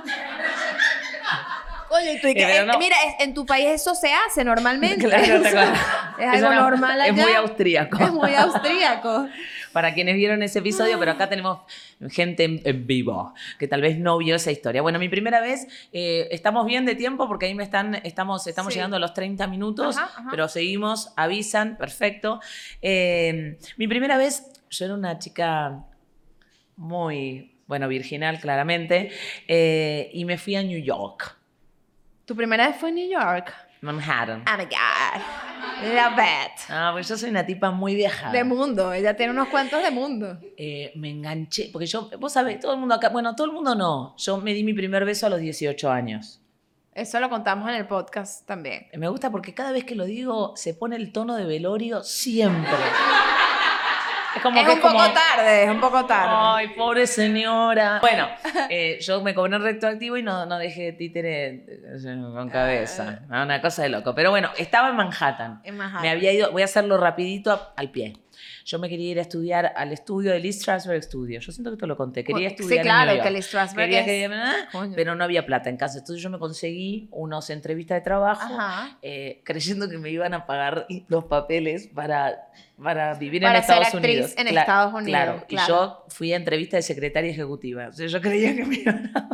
Oye, tú, eh, no. mira, en tu país eso se hace normalmente. Claro, es algo normal allá. Es muy austríaco. Es muy austríaco. Para quienes vieron ese episodio, pero acá tenemos gente en, en vivo que tal vez no vio esa historia. Bueno, mi primera vez, eh, estamos bien de tiempo porque ahí me están, estamos, estamos Sí. llegando a los 30 minutos, Ajá, ajá. pero seguimos, avisan, perfecto. Eh, mi primera vez, yo era una chica muy, bueno, virginal claramente, eh, y me fui a New York, Tu primera vez fue en New York. Manhattan. Oh my God. Love it. Ah, pues yo soy una tipa muy viajada. De mundo. Ella tiene unos cuentos de mundo. eh, me enganché, porque yo, vos sabés, todo el mundo acá, bueno, todo el mundo no, yo me di mi primer beso a los 18 años. Eso lo contamos en el podcast también. Me gusta porque cada vez que lo digo se pone el tono de velorio siempre. Es como es que un es como, poco tarde, es un poco tarde. Ay, pobre señora. Bueno, eh, yo me cobré un retroactivo y no, no dejé títere eh, con cabeza. ¿no? Una cosa de loco. Pero bueno, estaba en Manhattan. En Manhattan. Me había ido, voy a hacerlo rapidito al pie. Yo me quería ir a estudiar al estudio de Lee Strasberg Studio. Yo siento que te lo conté. Quería Sí, estudiar claro, en New que York. Lee Strasberg Quería es- que- ah, pero no había plata en casa. Entonces yo me conseguí unos entrevistas de trabajo eh, creyendo que me iban a pagar los papeles para, para vivir Para en ser Estados actriz Unidos. en Cla- Estados Unidos, Claro. claro. Y yo fui a entrevista de secretaria ejecutiva. O sea, yo creía que me iban a...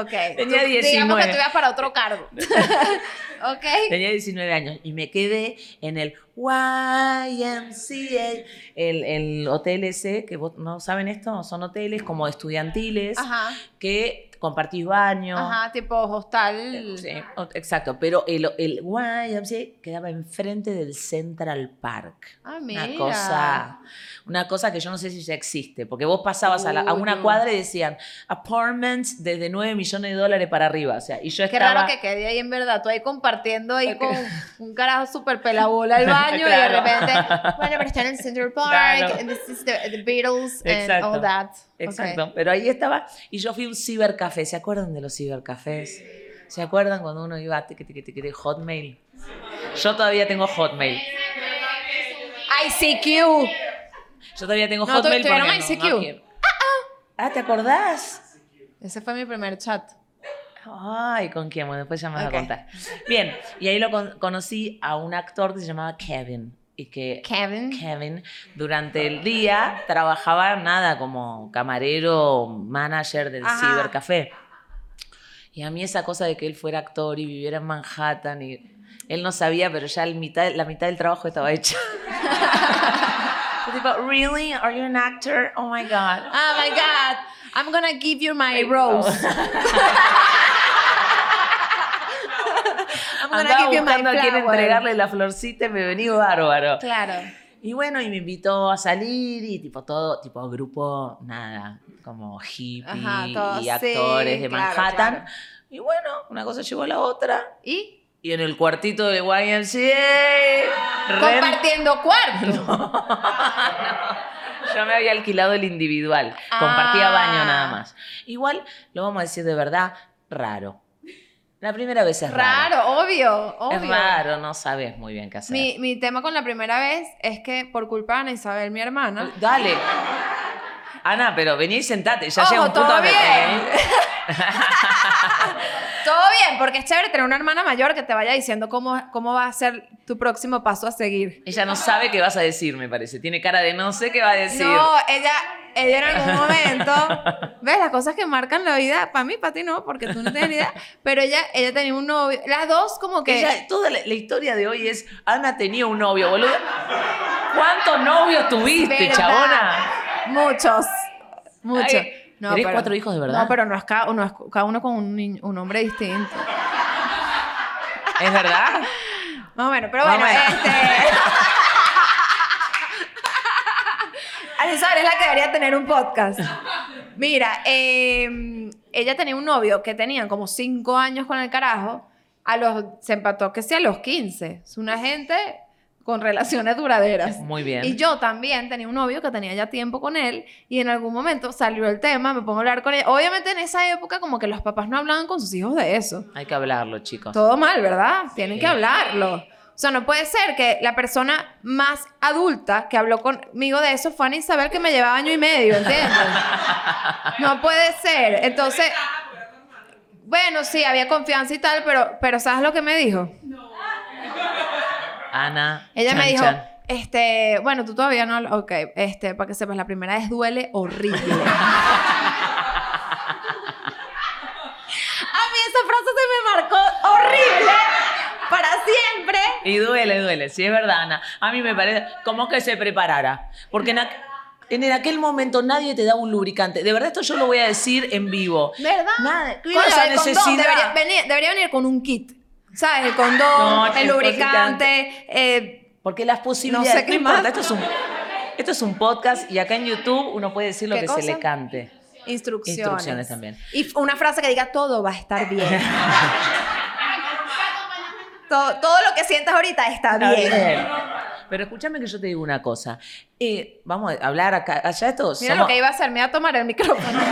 Ok. Tenía Tú- Digamos 19. que tú ibas para otro cargo. ok. Tenía 19 años y me quedé en el YMCA, el, el hotel ese, que vos no saben esto, son hoteles como estudiantiles Ajá. que compartís baño. Ajá, tipo hostal. Sí, exacto, pero el, el YMCA quedaba enfrente del Central Park. Ah, mira. Una cosa, una cosa que yo no sé si ya existe, porque vos pasabas a, la- a Uy, una cuadra y decían apartments desde 9 millones de dólares para arriba, o sea, y yo Qué estaba... raro que quede ahí en verdad, tú ahí compartiendo ahí con un carajo súper pelabola al baño y de Claro. repente, bueno, pero está en el Central Park, Claro. and this is the, the Beatles and Exacto. all that. Okay. Exacto, pero ahí estaba, y yo fui a un cibercafé, ¿se acuerdan de los cibercafés? ¿Se acuerdan cuando uno iba a tiqui, tiqui, tiqui, Hotmail? Yo todavía tengo Hotmail. ICQ. Yo todavía tengo No, Hotmail ¿tu- tuvieron porque no- ICQ? no quiero. Ah, ¿te acordás? Ese fue mi primer chat. Ay, ¿con quién? Bueno, después ya me vas Ok. a contar. Bien, y ahí lo con- conocí a un actor que se llamaba Kevin. y que Kevin. Kevin durante el día trabajaba nada como camarero, manager del Ajá. cibercafé. Y a mí esa cosa de que él fuera actor y viviera en Manhattan y él no sabía, pero ya el mitad, la mitad del trabajo estaba hecha. Tipo, really? Are you an actor? Oh my god. Oh my God. I'm gonna give you my rose. Andaba buscando a quién entregarle la florcita y me venía bárbaro. Claro. Y bueno, y me invitó a salir y tipo todo, tipo grupo, nada, como hippie Ajá, todo, y sí, actores de claro, Manhattan. claro. Y bueno, una cosa llevó a la otra. Y Y en el cuartito de YMCA, compartiendo cuarto. yo me había alquilado el individual. Compartía Ah. baño nada más. Igual, lo vamos a decir de verdad, raro. La primera vez es raro. Raro, obvio, obvio. Es raro, no sabes muy bien qué hacer. Mi, mi tema con la primera vez es que por culpa de Ana Isabel, mi hermana, Dale. Ana, pero vení y sentate. Ya Ojo, llega un punto todo bien. todo bien, porque es chévere tener una hermana mayor que te vaya diciendo cómo, cómo va a ser tu próximo paso a seguir. Ella no sabe qué vas a decir, me parece. Tiene cara de no sé qué va a decir. No, ella, ella en algún momento, ves las cosas que marcan la vida, para mí, para ti no, porque tú no tienes ni idea, pero ella, ella tenía un novio, las dos como que... Ella- toda la, la historia de hoy es Ana tenía un novio, boludo. ¿Cuántos novios tuviste, ¿Verdad? chabona? Muchos, muchos. ¿tenés cuatro hijos de verdad? No, pero no es cada uno, es cada uno con un, niño- un hombre distinto. ¿Es verdad? Más o menos, pero Más bueno, o menos. este. Es la que debería tener un podcast. Mira, eh, ella tenía un novio que tenían como cinco años con el carajo. A los, se empató que sea a los 15. Es una gente con relaciones duraderas. Muy bien. Y yo también tenía un novio que tenía ya tiempo con él y en algún momento salió el tema, me pongo a hablar con él. Obviamente en esa época como que los papás no hablaban con sus hijos de eso. Hay que hablarlo, chicos. Todo mal, ¿verdad? Tienen que hablarlo. O sea, no puede ser que la persona más adulta que habló conmigo de eso fue Ana Isabel que me llevaba año y medio, ¿entiendes? No puede ser. Entonces, bueno, sí, había confianza y tal, pero, pero ¿sabes lo que me dijo? Ana. Ella me dijo, chan. este, bueno, tú todavía no, ok, este, para que sepas, la primera vez duele horrible. A mí esa frase se me marcó horrible para siempre. Y duele, duele. Sí, es verdad, Ana. A mí me parece como que se preparara. Porque en, aqu- en aquel momento nadie te da un lubricante. De verdad, esto yo lo voy a decir en vivo. ¿Verdad? Nada. Con esa necesidad. debería venir, debería venir con un kit. ¿Sabes? El condón, No, el lubricante. eh, Porque las posibilidades. No sé qué más. Esto es, un, esto es un podcast y acá en YouTube uno puede decir lo ¿Qué que se le cante. instrucciones. Instrucciones también. Y una frase que diga todo va a estar bien. todo, todo lo que sientas ahorita está Está bien. bien. Pero escúchame que yo te digo una cosa. Eh, vamos a hablar acá. Allá esto. Mira somos- lo que iba a hacer, me iba a tomar el micrófono.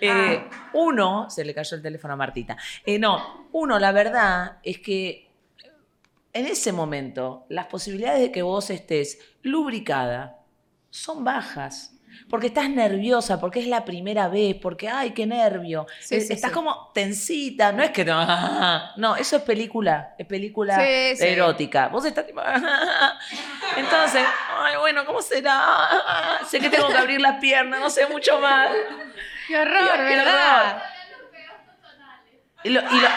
Eh, Uno, se le cayó el teléfono a Martita. Eh, no, uno, la verdad es que en ese momento las posibilidades de que vos estés lubricada son bajas. Porque estás nerviosa, porque es la primera vez, porque, ay, qué nervio. Sí, Eh, sí, estás sí. como tensita, no es que... te- No, eso es película, es película erótica. Vos estás tipo... Entonces, ay, bueno, ¿cómo será? Sé que tengo que abrir las piernas, no sé mucho más. Qué horror, Qué ¿verdad? Y lo- y lo-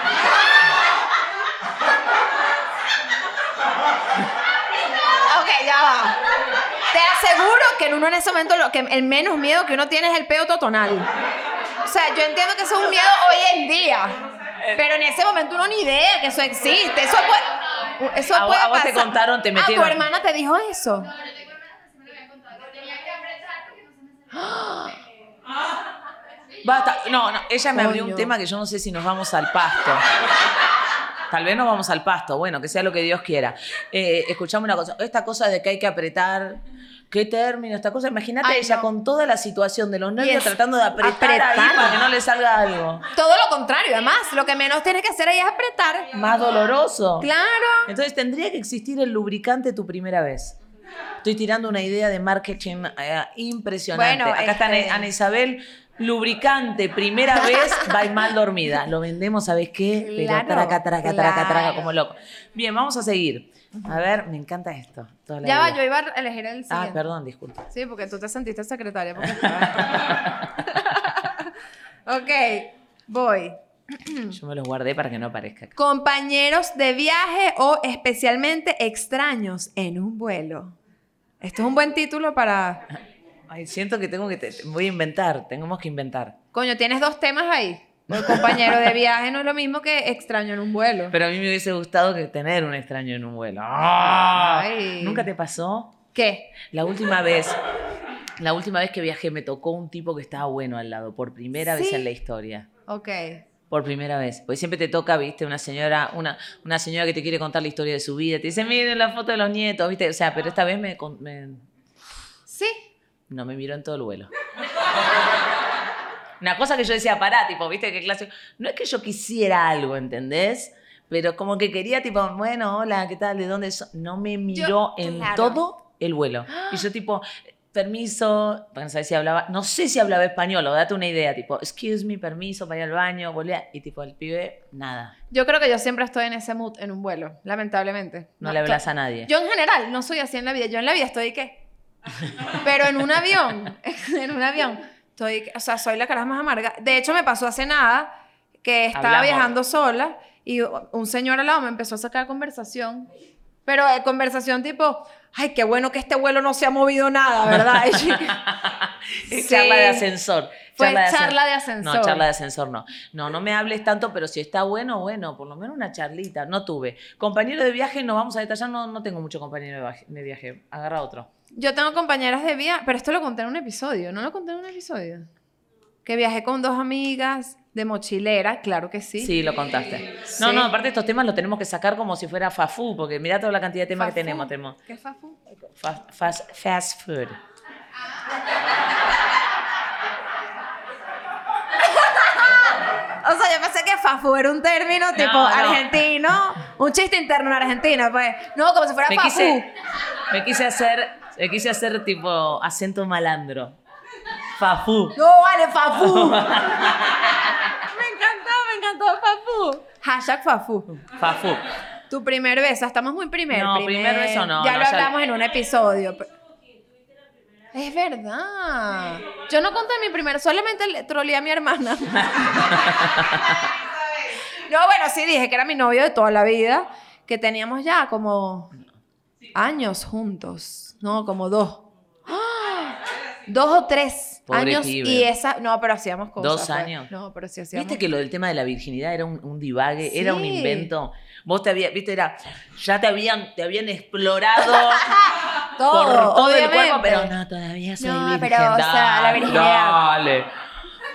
Ok, ya va. Te aseguro que en uno en ese momento lo que el menos miedo que uno tiene es el peo totonal. O sea, yo entiendo que eso es un miedo hoy en día. Pero en ese momento uno ni idea que eso existe. Eso puede, eso puede a vos te contaron, te Ah, metieron. tu hermana te dijo eso. Basta. No, no, ella me abrió un tema que yo no sé si nos vamos al pasto. Tal vez nos vamos al pasto, bueno, que sea lo que Dios quiera. Eh, escuchame una cosa, esta cosa de que hay que apretar, qué término, esta cosa, imagínate Ay, ella no. con toda la situación de los nervios tratando de apretar, ahí apretar. para que no le salga algo. Todo lo contrario, además, lo que menos tienes que hacer ahí es apretar. Más doloroso. Claro. Entonces tendría que existir el lubricante tu primera vez. Estoy tirando una idea de marketing eh, impresionante. Bueno, Acá está este- Ana, Ana Isabel, lubricante, primera vez, va mal dormida. Lo vendemos, ¿sabes qué? Pero Claro, traca, traca, traca, traca, claro. como loco. Bien, vamos a seguir. A ver, me encanta esto. Ya va, yo iba a elegir el siguiente. Ah, perdón, disculpa. Sí, porque tú te sentiste secretaria. porque- ok, voy. Yo me los guardé para que no aparezca acá. Compañeros de viaje o especialmente extraños en un vuelo. Esto es un buen título para... Ay, siento que tengo que... te- voy a inventar, tenemos que inventar. Coño, tienes dos temas ahí. El compañero de viaje no es lo mismo que extraño en un vuelo. Pero a mí me hubiese gustado que tener un extraño en un vuelo. ¡Ah! Ay. ¿Nunca te pasó? ¿Qué? La última vez, la última vez que viajé me tocó un tipo que estaba bueno al lado, por primera vez Sí. en la historia. Ok. Por primera vez. Porque siempre te toca, viste, una señora, una, una señora que te quiere contar la historia de su vida. Te dice, miren la foto de los nietos, viste. O sea, pero esta vez me, me- Sí. No me miró en todo el vuelo. Una cosa que yo decía, pará, tipo, viste, qué clase. No es que yo quisiera algo, ¿entendés? Pero como que quería, tipo, bueno, hola, ¿qué tal? ¿De dónde sos? No me miró Yo- en claro. todo el vuelo. Y yo, tipo, permiso, no si hablaba, no sé si hablaba español, o date una idea, tipo, excuse me, permiso para ir al baño, volví y tipo, el pibe, nada. Yo creo que yo siempre estoy en ese mood en un vuelo, lamentablemente. No, le hablas a nadie. Yo en general no soy así en la vida. Yo en la vida estoy que. Pero en un avión, en un avión, estoy, o sea, soy la cara más amarga. De hecho, me pasó hace nada que estaba Hablamos. viajando sola y un señor al lado me empezó a sacar conversación. Pero eh, conversación tipo, ay, qué bueno que este vuelo no se ha movido nada, ¿verdad? Sí. charla de ascensor. Fue ascen- charla de ascensor. No, charla de ascensor no. No, no me hables tanto, pero si está bueno, bueno, por lo menos una charlita. No tuve. Compañero de viaje, no vamos a detallar, no, no tengo mucho compañero de de viaje. Agarra otro. Yo tengo compañeras de viaje, pero esto lo conté en un episodio, ¿no lo conté en un episodio? Que viajé con dos amigas de mochilera, claro que sí. Sí, lo contaste. No, Sí. no, aparte estos temas los tenemos que sacar como si fuera fafú, porque mira toda la cantidad de temas que Fast tenemos. tenemos ¿Qué es fast food? fa- fast, fast food. O sea, yo pensé que fast food era un término tipo no. argentino, un chiste interno en Argentina, pues. No, como si fuera Me fast quise, me quise hacer, me quise hacer tipo acento malandro. Fafú. No, vale, food. me encantó, me encantó food. Hashtag food. Fafú. Tu primer beso, estamos muy primer. No, primer beso no, Ya no, lo ya- hablamos en un episodio. Es verdad. Yo no conté mi primer, solamente le troleé a mi hermana. no, bueno, sí dije que era mi novio de toda la vida, que teníamos ya como años juntos, no, como dos. ¡Ah! Dos o tres Pobre años pibe. y esa, no, pero hacíamos cosas. Dos pues. años. No, pero sí hacíamos. ¿Viste que lo del tema de la virginidad era un, un divague, era un invento? Vos te habías, viste, era, ya te habían, te habían explorado todo, por todo el cuerpo, pero no, todavía soy No, virgen. pero, o sea, la virginidad. Dale,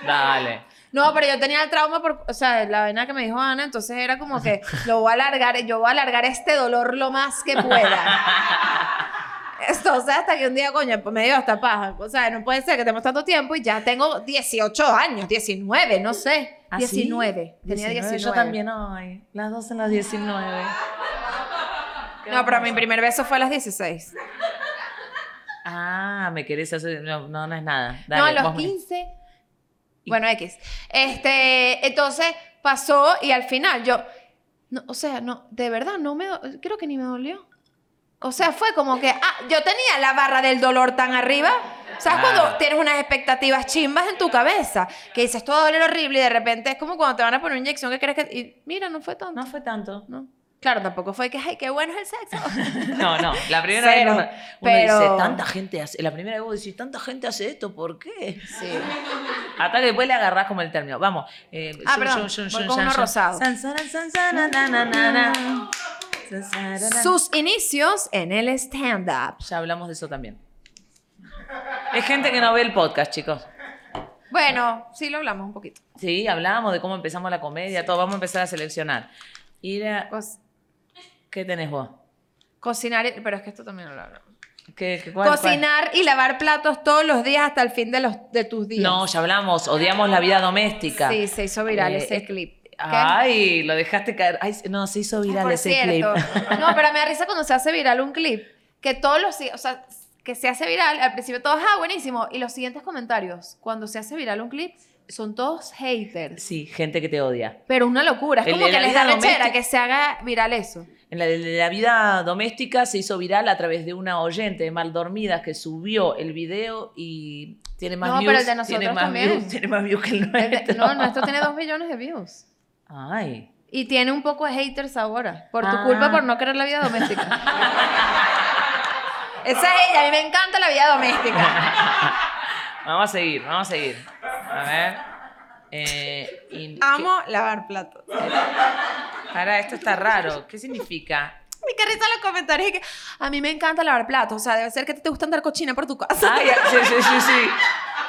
dale. No, pero yo tenía el trauma por, o sea, la vaina que me dijo Ana, entonces era como que lo voy a alargar, yo voy a alargar este dolor lo más que pueda. Entonces, hasta que un día, coño, pues me dio hasta paja. O sea, no puede ser que tenemos tanto tiempo y ya tengo 18 años, 19, no sé. ¿Ah, sí? 19. Tenía 19. Yo también, ay, las dos en las 19. No, pero mi primer beso fue a las 16. Ah, me querés hacer, no, no, no es nada. no, Dale, a vos los me- 15. Bueno, X. Este, entonces pasó y al final yo, no, o sea, no, de verdad, no me, creo que ni me dolió. O sea, fue como que, ah, yo tenía la barra del dolor tan arriba. ¿Sabes Claro. cuando tienes unas expectativas chimbas en tu cabeza? Que dices, a doler horrible y de repente es como cuando te van a poner una inyección que crees que... Y mira, no fue tanto. No fue tanto. No. Claro, tampoco fue que, ay, qué bueno es el sexo. No, no, la primera Cero, vez uno, uno pero- dice, tanta gente hace, la primera vez vos decís, tanta gente hace esto, ¿por qué? sí. Hasta que después le agarrás como el término. Vamos. eh, Ah, shun, perdón, shun, shun, voy con uno rosado. San, san, sana, na, na, na, na. San. Sus inicios en el stand-up. Ya hablamos de eso también. Es gente que no ve el podcast, chicos. Bueno, sí lo hablamos un poquito. Sí, hablamos de cómo empezamos la comedia, todo. Vamos a empezar a seleccionar. Ir a- ¿Qué tenés vos? cocinar, y- pero es que esto también lo hablamos. ¿Qué, qué- cuál- cuál? Cocinar y lavar platos todos los días hasta el fin de, los, de tus días. No, ya hablamos. Odiamos la vida doméstica. Sí, se hizo viral Eh, ese clip. Ay, lo dejaste caer. Ay, no, se hizo viral Por ese cierto. clip. No, pero me da risa cuando se hace viral un clip que todos los, o sea, que se hace viral, al principio todos, ah, buenísimo, y los siguientes comentarios, cuando se hace viral un clip, son todos haters. Sí, gente que te odia. Pero una locura, es como que les da doméstica- que se haga viral eso. En la de la vida doméstica se hizo viral a través de una oyente de mal dormidas que subió el video y tiene más No, views. pero el de tiene nosotros más también. views, tiene más views que el El de- nuestro. no, el nuestro tiene dos millones de views. Ay. Y tiene un poco de haters ahora, por tu Ah. culpa por no querer la vida doméstica. Esa es ella, a mí me encanta la vida doméstica. Vamos a seguir, vamos a seguir. A ver. Eh, Amo lavar platos. ¿qué- Pará, esto está raro. ¿Qué significa? Me qué risa los comentarios y que a mí me encanta lavar platos. O sea, debe ser que te gusta andar cochina por tu casa. Ay, sí, sí, sí, sí.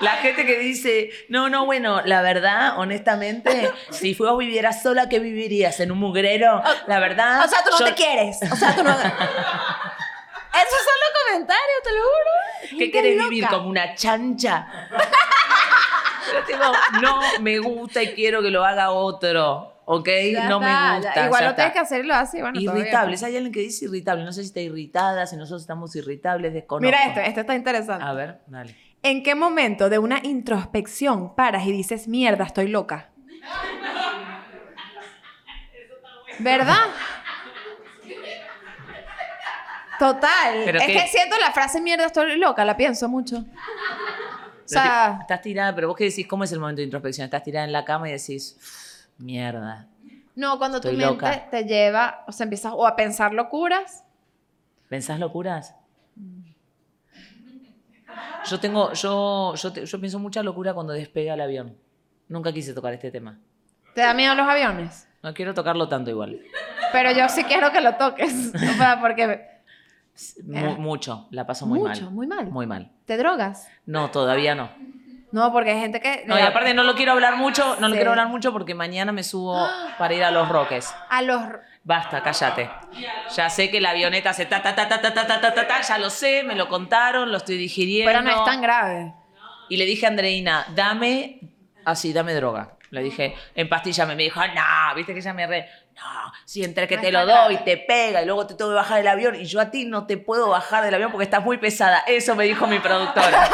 La gente que dice, no, no, bueno, la verdad, honestamente, si vos vivieras sola, ¿qué vivirías? ¿En un mugrero? La verdad. O sea, tú no yo- te quieres. O sea, tú no. Esos son los comentarios, te lo juro. ¿Qué loca. vivir? ¿Como una chancha? No me gusta y quiero que lo haga otro. ¿Ok? Ya no está, me ya. gusta. Igual lo tienes que está. hacer y lo haces. y Bueno. Irritables. Hay alguien que dice irritable. No sé si está irritada, si nosotros estamos irritables, desconozco. Mira esto, esto está interesante. A ver, dale. ¿En qué momento de una introspección paras y dices, mierda, estoy loca? ¿Verdad? Total. ¿Pero es que siento la frase mierda, estoy loca, la pienso mucho. O sea, estás tirada, pero vos qué decís, ¿cómo es el momento de introspección? Estás tirada en la cama y decís, mierda. no, cuando tu mente loca. te lleva, o sea, empiezas o a pensar locuras. ¿Pensás locuras? Yo tengo, yo, yo, yo pienso mucha locura cuando despega el avión. Nunca quise tocar este tema. ¿Te da miedo los aviones? No quiero tocarlo tanto igual. Pero yo sí quiero que lo toques. O sea, porque Mu- mucho, la paso muy Mucho, mal. muy mal. Muy mal. te drogas. No, todavía no. No, porque hay gente que... No, y aparte no lo quiero hablar mucho, no lo quiero hablar mucho porque mañana me subo para ir a los Roques. A los... Basta, cállate. Ya sé que la avioneta hace ta ta ta ta ta ta ta ta ta, ta, ya lo sé, me lo contaron, lo estoy digiriendo. Pero no es tan grave. Y le dije a Andreina, dame, así, dame droga. Le dije, empastillame. Me dijo, no, viste que ella me re, no, si entre que No te lo doy, grave. te pega y luego te tengo que bajar del avión y yo a ti no te puedo bajar del avión porque estás muy pesada. Eso me dijo mi productora.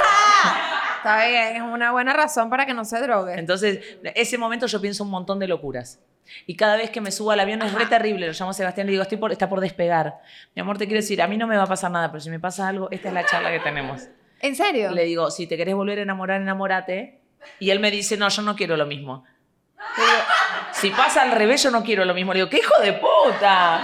Está bien, es una buena razón para que no se drogue. Entonces, ese momento yo pienso un montón de locuras. Y cada vez que me subo al avión es re terrible. Lo llamo a Sebastián y le digo, Estoy por, está por despegar. Mi amor, te quiero decir, a mí no me va a pasar nada, pero si me pasa algo, esta es la charla que tenemos. ¿En serio? Le digo, si te querés volver a enamorar, enamórate. Y él me dice, no, yo no quiero lo mismo. Le digo, si pasa al revés, yo no quiero lo mismo. Le digo, ¿qué hijo de puta?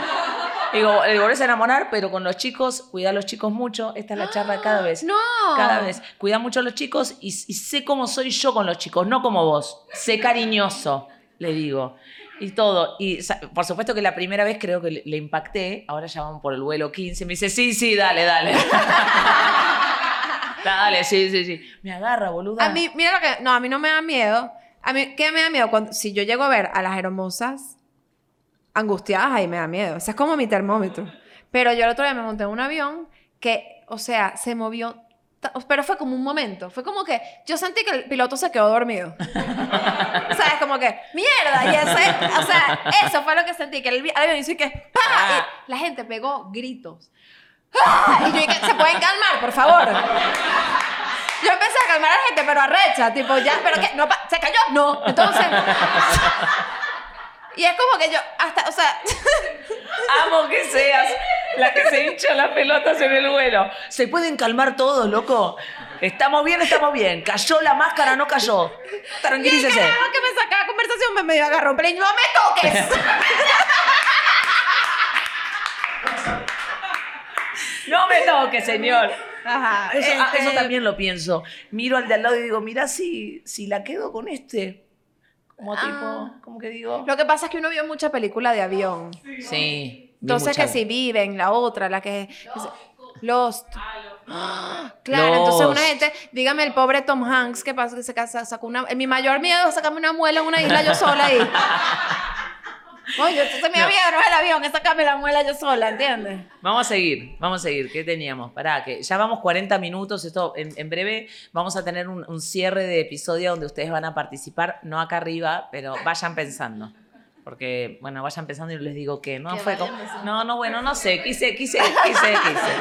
Digo, le volvés a enamorar, pero con los chicos, cuida a los chicos mucho. Esta es la charla cada vez. No. Cada vez. Cuida mucho a los chicos y, y sé cómo soy yo con los chicos, no como vos. Sé cariñoso, le digo. Y todo. Y por supuesto que la primera vez creo que le, le impacté. Ahora ya vamos por el vuelo 15. Me dice, sí, sí, dale, dale. dale, sí, sí, sí. Me agarra, boluda. A mí, mira lo que... No, a mí no me da miedo. A mí, ¿qué me da miedo? Cuando, si yo llego a ver a las hermosas angustiadas, ahí me da miedo. Ese es como mi termómetro. Pero yo el otro día me monté en un avión que, o sea, se movió... Pero fue como un momento. Fue como que yo sentí que el piloto se quedó dormido. ¿Sabes? Como que, mierda. Y ese, o sea, eso fue lo que sentí. Que el vi- avión hizo y que, ¡pa! Ah. Y la gente pegó gritos. ¡Ah! Y yo dije, ¿se pueden calmar, por favor? Yo empecé a calmar a la gente, pero arrecha, tipo, ya, pero que, no, ¿se cayó? No, entonces... Y es como que yo, hasta, o sea, Amo que seas la que se hincha las pelotas en el vuelo. ¿Se pueden calmar todos, loco? Estamos bien, estamos bien. ¿Cayó la máscara? ¿No cayó? Tranquilícese. vez que me saca la conversación me medio agarró, pero no me toques. No me toque, señor. Ajá. Eso, ah, este, eso también lo pienso. Miro al de al lado y digo, mira si, si la quedo con este. Como Ah. tipo, como que digo. Lo que pasa es que uno vio mucha película de avión. Sí. Entonces mucha- que si viven, la otra, la que... que se- Lost. Ah, Claro, entonces una gente, dígame el pobre Tom Hanks, que pasa que se casa, sacó una, mi mayor miedo es sacarme una muela en una isla yo sola ahí. Oye, entonces mi No. es el avión, es sacarme la muela yo sola, ¿entiendes? Vamos a seguir, vamos a seguir. ¿Qué teníamos? Pará, que ya vamos 40 minutos. Esto, en, en breve vamos a tener un, un cierre de episodio donde ustedes van a participar, no acá arriba, pero vayan pensando. Porque, bueno, vayan pensando y les digo que no Que fue como-. No, no, bueno, no sé. Quise, quise, quise, quise.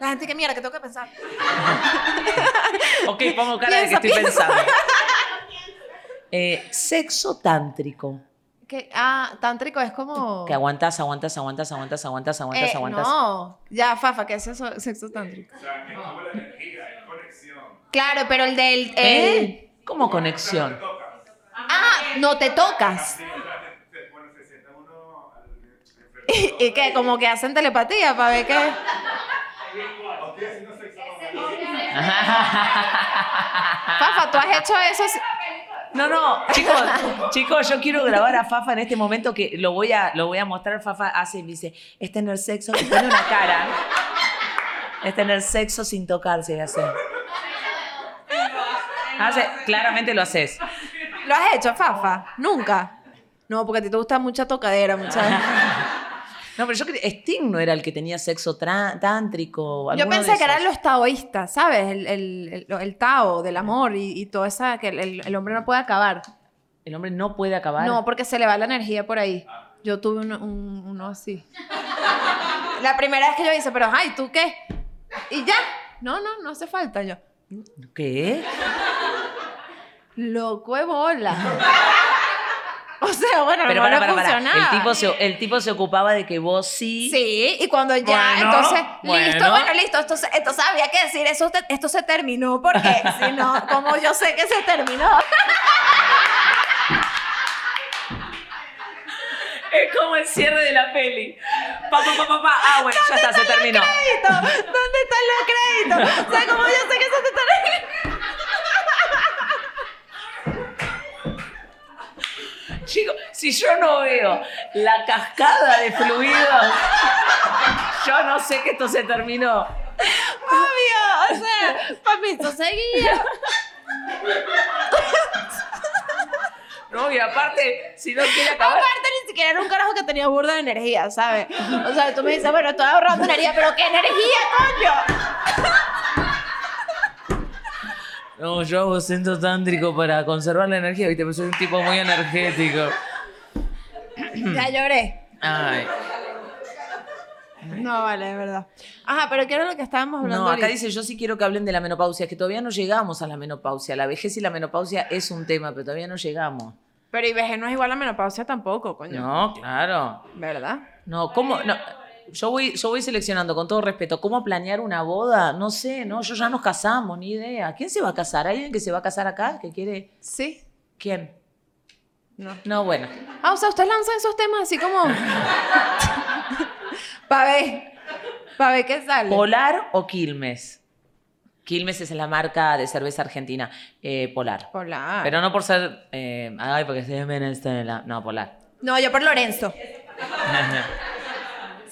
La gente que mira, que tengo que pensar. Ok, pongo cara de que estoy piensa. pensando. Eh, sexo tántrico. Que, ah, tántrico es como... Que aguantas, aguantas, aguantas, aguantas, aguantas, aguantas, Eh, aguantas. No, ya, Fafa, ¿qué es eso, sexo tántrico? O sea, es como la energía, es conexión. Claro, pero el del... el- ¿Eh? ¿Cómo conexión? Ah, no te tocas. Sí, o sea, te- te- bueno, se sienta uno al enfrente ¿Y qué? Como que hacen telepatía para ver qué... Fafa, ¿tú has hecho eso? No, no, chicos, chicos, yo quiero grabar a Fafa en este momento que lo voy a, lo voy a mostrar. Fafa hace y me dice, es tener sexo, y pone una cara. Es tener sexo sin tocarse, hace. Hace, claramente lo haces. ¿Lo has hecho, Fafa? Nunca. No, porque a ti te gusta mucha tocadera, mucha... No, pero yo creo Sting no era el que tenía sexo tántrico. Yo pensé que eran los taoístas, ¿sabes? El, el, el, el tao del amor y, y todo esa... que el, hombre no puede acabar. El hombre no puede acabar. No, porque se le va la energía por ahí. Yo tuve uno, un- uno así. La primera vez que yo hice, pero, ay, ¿tú qué? Y ya. No, no, no hace falta yo. ¿Qué? Loco de bola. O sea, bueno, Pero no para, le para. El tipo, se, el tipo se ocupaba de que vos sí. Sí, y cuando ya, Bueno, entonces, bueno. listo, bueno, listo, esto, entonces había que decir, eso esto se terminó, porque si no, como yo sé que se terminó. Es como el cierre de la peli. Pa, pa, pa, pa, pa. Ah, bueno, ya está, se terminó. crédito? ¿Dónde están los créditos? O sea, como yo sé que eso se terminó. Chicos, si yo no veo la cascada de fluidos, yo no sé que esto se terminó. Obvio, o sea, papito, seguía. No, y aparte, si no quiere acabar. Aparte, ni siquiera era un carajo que tenía burda de energía, ¿sabes? O sea, tú me dices, bueno, estoy ahorrando energía, pero ¿qué energía, coño? No, yo hago centro tántrico para conservar la energía, ¿viste? Pero soy un tipo muy energético. Ya lloré. Ay. No, vale, es verdad. Ajá, pero ¿qué era lo que estábamos hablando No, acá ahorita? dice, yo sí quiero que hablen de la menopausia, que todavía no llegamos a la menopausia. La vejez y la menopausia es un tema, pero todavía no llegamos. Pero y vejez no es igual a menopausia tampoco, coño. No, claro. ¿Verdad? No, ¿cómo? No. Yo voy, yo voy seleccionando con todo respeto. ¿Cómo planear una boda? No sé, no, yo ya nos casamos, ni idea. ¿Quién se va a casar? ¿Alguien que se va a casar acá? ¿Que quiere? Sí. ¿Quién? No. No, bueno. Ah, o sea, ustedes lanzan esos temas así como... pa' ver. Pa' ver qué sale. ¿Polar o Quilmes? Quilmes es la marca de cerveza argentina. Eh, polar. Polar. Pero no por ser. eh, ay, porque estoy en Venezuela. No, polar. No, yo por Lorenzo.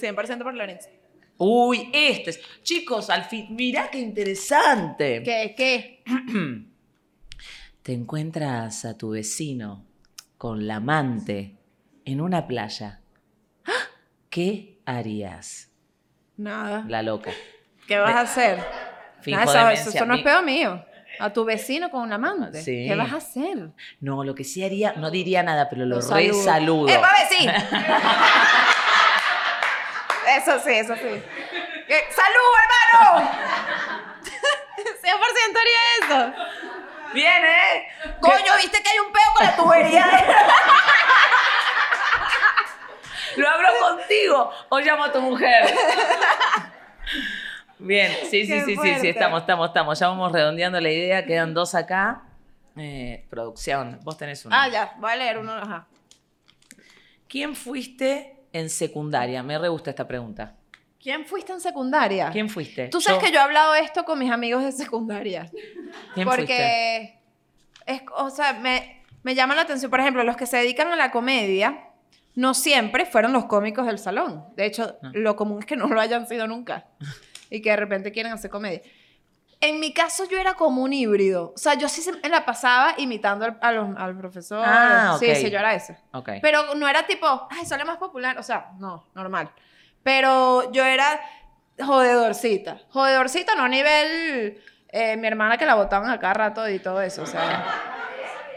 100% por Lorenzo. Uy, este es. Chicos, al fin. Mirá qué interesante. ¿Qué? ¿Qué? Te encuentras a tu vecino con la amante en una playa. ¡Ah! ¿Qué harías? Nada. La loca. ¿Qué vas a hacer? Nada, eso, demencia. eso, eso no es peor mío. A tu vecino con un amante. Sí. ¿Qué vas a hacer? No, lo que sí haría, no diría nada, pero lo, Lo re saludo. saludo. ¡Eh, vecino! eso sí, eso sí. ¿Qué? ¡Salud, hermano! 100% haría eso. Bien, ¿eh? Coño, ¿viste que hay un peo con la tubería? ¿Lo hablo contigo o llamo a tu mujer? Bien, sí, sí, sí, sí, sí, estamos, estamos, estamos. Ya vamos redondeando la idea, quedan dos acá. Eh, producción, vos tenés una. ah, ya, voy a leer uno. Ajá. ¿Quién fuiste en secundaria? Me re gusta esta pregunta. ¿Quién fuiste en secundaria? ¿Quién fuiste? Tú sabes Yo. que yo he hablado esto con mis amigos de secundaria. ¿Quién fuiste? porque, es, o sea, me, me llama la atención, por ejemplo, los que se dedican a la comedia, no siempre fueron los cómicos del salón. De hecho, Ah. lo común es que no lo hayan sido nunca. y que de repente quieren hacer comedia. En mi caso, yo era como un híbrido. O sea, yo sí se- la pasaba imitando al, a los- al profesor. Ah, Sí, ok. sí, yo era ese. Ok. Pero no era tipo, ay, soy la más popular. O sea, no, normal. Pero yo era jodedorcita. Jodedorcita, no a nivel. eh, mi hermana que la botaban a cada rato y todo eso. O sea.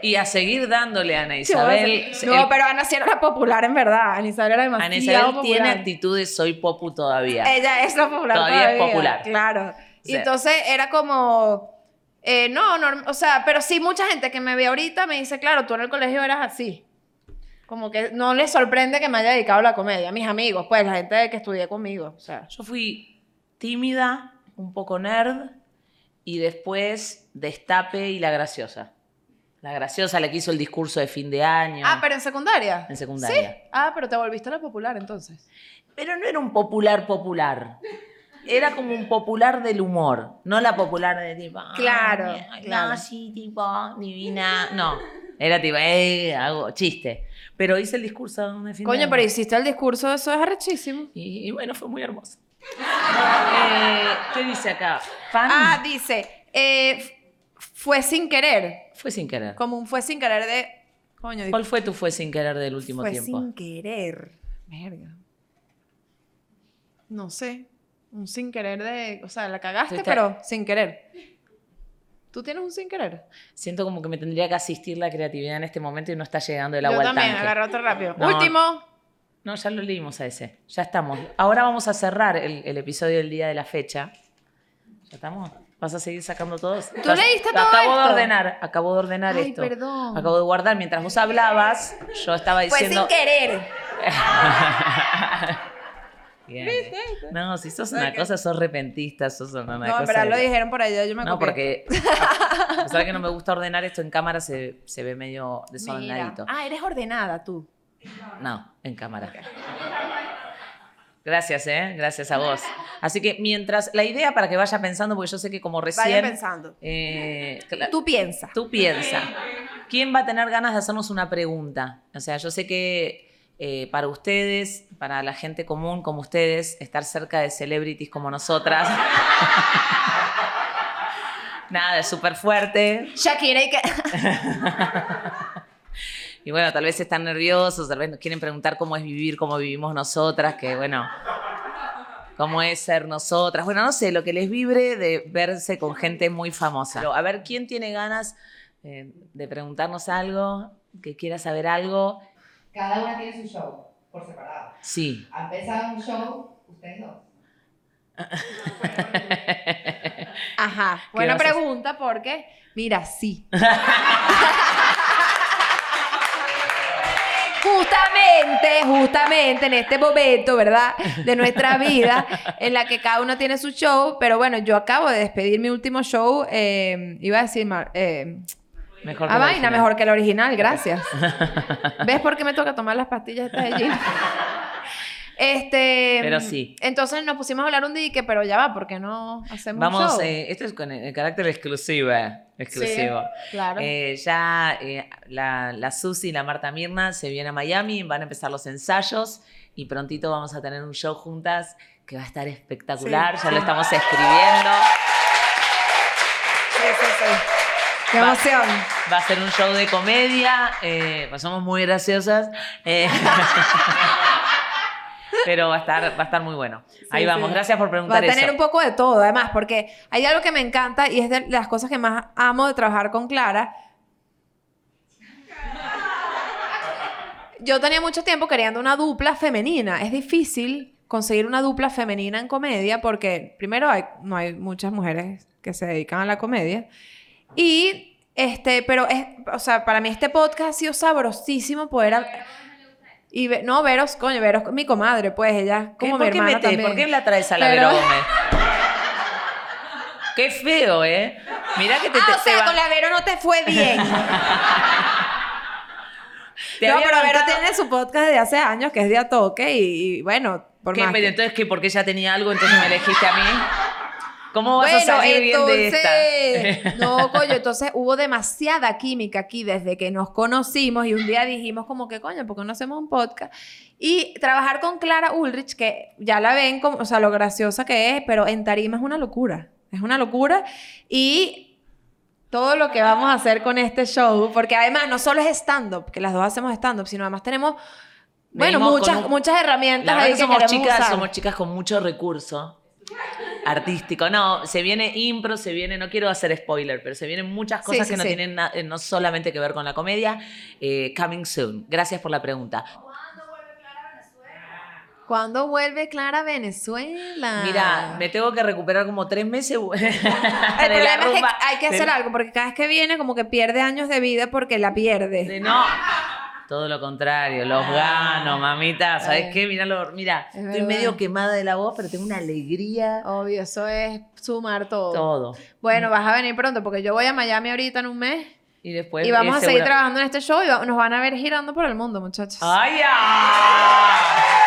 Y a seguir dándole a Ana Isabel. No, el- pero Ana sí era popular en verdad. Ana Isabel era demasiado Ana Isabel popular. tiene actitud de soy popu todavía. Ella es la popular Todavía todavía. es popular. Claro. Sí. Y entonces era como... eh, no, norm- o sea, pero sí mucha gente que me ve ahorita me dice, claro, tú en el colegio eras así. Como que no les sorprende que me haya dedicado a la comedia. Mis amigos, pues, la gente que estudié conmigo. O sea, Yo fui tímida, un poco nerd, y después destape y la graciosa. La graciosa, la que hizo el discurso de fin de año. Ah, pero en secundaria. En secundaria. Sí. Ah, pero te volviste la popular entonces. Pero no era un popular popular. Era como un popular del humor, no la popular de tipo. "Ay, Claro, ay, claro. No, sí, tipo, divina. No. Era tipo, eh, hago chiste. Pero hice el discurso de fin Coño, pero hiciste el discurso, eso es arrechísimo. Y, y bueno, fue muy hermoso. Eh, ¿Qué dice acá? Fan. Ah, dice, eh, fue sin querer. fue sin querer. Como un fue sin querer de... Coño, ¿Cuál fue tu fue sin querer del último fue tiempo? sin querer. Verga. No sé. Un sin querer de... O sea, la cagaste, Fuiste- pero sin querer. ¿Tú tienes un sin querer? Siento como que me tendría que asistir la creatividad en este momento y no está llegando el agua Yo también, agarra otro rápido. No. Último. No, ya lo leímos a ese. Ya estamos. Ahora vamos a cerrar el, el episodio del día de la fecha. ¿Ya estamos? ¿Vas a seguir sacando todos? ¿Tú leíste todo Acabo de esto? ordenar, acabo de ordenar Ay, esto. perdón. Acabo de guardar. Mientras vos hablabas, yo estaba diciendo... sin querer. Bien. No, si sos una cosa, sos repentista, sos una No, cosa... pero de- lo dijeron por allá, yo me No, porque a pesar que no me gusta ordenar esto en cámara, se, se ve medio Mira. desordenadito. Ah, eres ordenada tú. No, en cámara. Gracias, ¿eh? Gracias a vos. Así que mientras, la idea para que vaya pensando, porque yo sé que como recién... Vaya pensando. eh, Tú piensas. Tú piensa. ¿Quién va a tener ganas de hacernos una pregunta? O sea, yo sé que eh, para ustedes, para la gente común como ustedes, estar cerca de celebrities como nosotras. Nada, es súper fuerte. Shakira y que... Y bueno, tal vez están nerviosos, tal vez nos quieren preguntar cómo es vivir, cómo vivimos nosotras, que bueno, cómo es ser nosotras. Bueno, no sé, lo que les vibre de verse con gente muy famosa. Pero, a ver, ¿quién tiene ganas eh, de preguntarnos algo, que quiera saber algo? Cada una tiene su show, por separado. Sí. ¿Ha empezado un show ustedes dos? Ajá. ¿Qué Buena pregunta porque, mira, sí. Justamente, justamente en este momento, ¿verdad? De nuestra vida, en la que cada uno tiene su show, pero bueno, yo acabo de despedir mi último show, eh, iba a decir, eh, Mejor que a la vaina, mejor que el original, gracias. ¿Ves por qué me toca tomar las pastillas estas de? Este, Pero sí. Entonces nos pusimos a hablar un día y que, pero ya va, ¿por qué no hacemos Vamos, show? eh, esto es con el, el carácter exclusivo. eh, Exclusivo. claro. Eh, ya eh, la, la Susi y la Marta Mirna se vienen a Miami, van a empezar los ensayos y prontito vamos a tener un show juntas que va a estar espectacular. Sí, ya lo estamos escribiendo. Qué Va. emoción. Va a ser un show de comedia. eh, pues somos muy graciosas. eh, pero va a, estar, va a estar muy bueno. Ahí vamos. sí. Gracias por Va a preguntar tener eso. un poco de todo, además, porque hay algo que me encanta y es de las cosas que más amo de trabajar con Clara. Yo tenía mucho tiempo queriendo una dupla femenina. Es difícil conseguir una dupla femenina en comedia porque, primero, hay, no hay muchas mujeres que se dedican a la comedia. Y, este, pero es, o sea, para mí este podcast ha sido sabrosísimo poder... hab- Y ve- no, Veros, coño, Veros, mi comadre, pues ella, ¿Qué? como ¿Por mi qué, hermana metés? también. ¿Por qué la traes a la Pero- Vero Gómez? Qué feo, ¿eh? Mirá que te, Ah, te- o sea, con la Vero no te fue bien. te no, pero Vero tiene su podcast de hace años que es de a toque y, y bueno, por ¿Qué? más que- entonces, ¿qué? ¿Porque ella tenía algo, entonces me elegiste a mí? ¿Cómo vas Bueno, a salir bien de entonces, esta? no, coño, entonces hubo demasiada química aquí desde que nos conocimos y un día dijimos como que, coño, ¿por qué no hacemos un podcast? Y trabajar con Clara Ulrich, que ya la ven como, o sea, lo graciosa que es, pero en tarima es una locura, es una locura. Y todo lo que vamos a hacer con este show, porque además no solo es stand-up, que las dos hacemos stand-up, sino además tenemos, bueno, Venimos muchas, un- muchas herramientas La ahí que somos chicas, usar. somos chicas con mucho recurso. Artístico. No, se viene impro, se viene, no quiero hacer spoiler, pero se vienen muchas cosas sí, que no sí. tienen na- eh, no solamente que ver con la comedia. Eh, coming soon. Gracias por la pregunta. ¿Cuándo vuelve Clara a Venezuela? Mira, me tengo que recuperar como tres meses de El la problema es que hay que De- hacer algo, porque cada vez que viene como que pierde años de vida porque la pierde. de no. Todo lo contrario, los gano, mamita. ¿Sabes Eh, qué? Míralo, mira, es estoy verdad. medio quemada de la voz, pero tengo una alegría. Obvio, eso es sumar todo. Todo. Bueno, vas a venir pronto porque yo voy a Miami ahorita en un mes Y después. y vamos a seguir segura- trabajando en este show y nos van a ver girando por el mundo, muchachos. ¡Ay, ya!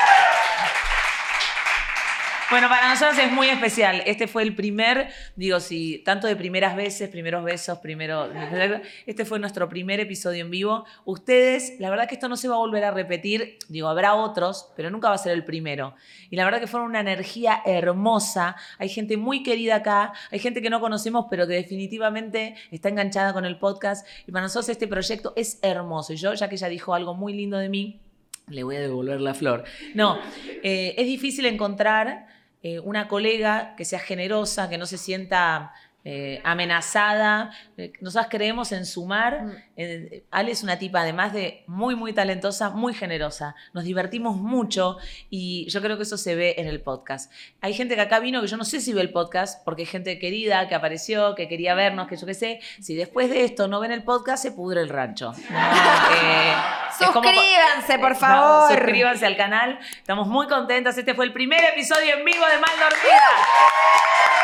Bueno, para nosotros es muy especial. Este fue el primer, digo, si tanto de primeras veces, primeros besos, primero. Este fue nuestro primer episodio en vivo. Ustedes, la verdad que esto no se va a volver a repetir. Digo, habrá otros, pero nunca va a ser el primero. Y la verdad que fueron una energía hermosa. Hay gente muy querida acá, hay gente que no conocemos, pero que definitivamente está enganchada con el podcast. Y para nosotros este proyecto es hermoso. Y yo, ya que ella dijo algo muy lindo de mí, le voy a devolver la flor. No, eh, es difícil encontrar eh, una colega que sea generosa, que no se sienta eh, amenazada. Eh, nosotras creemos en sumar. Mm. Eh, Ale es una tipa, además de muy, muy talentosa, muy generosa. Nos divertimos mucho y yo creo que eso se ve en el podcast. Hay gente que acá vino que yo no sé si ve el podcast, porque hay gente querida que apareció, que quería vernos, que yo qué sé. Si después de esto no ven el podcast, se pudre el rancho. Eh, como- Suscríbanse, por eh, favor. Suscríbanse al canal. Estamos muy contentas. Este fue el primer episodio en vivo de Mal Dormida.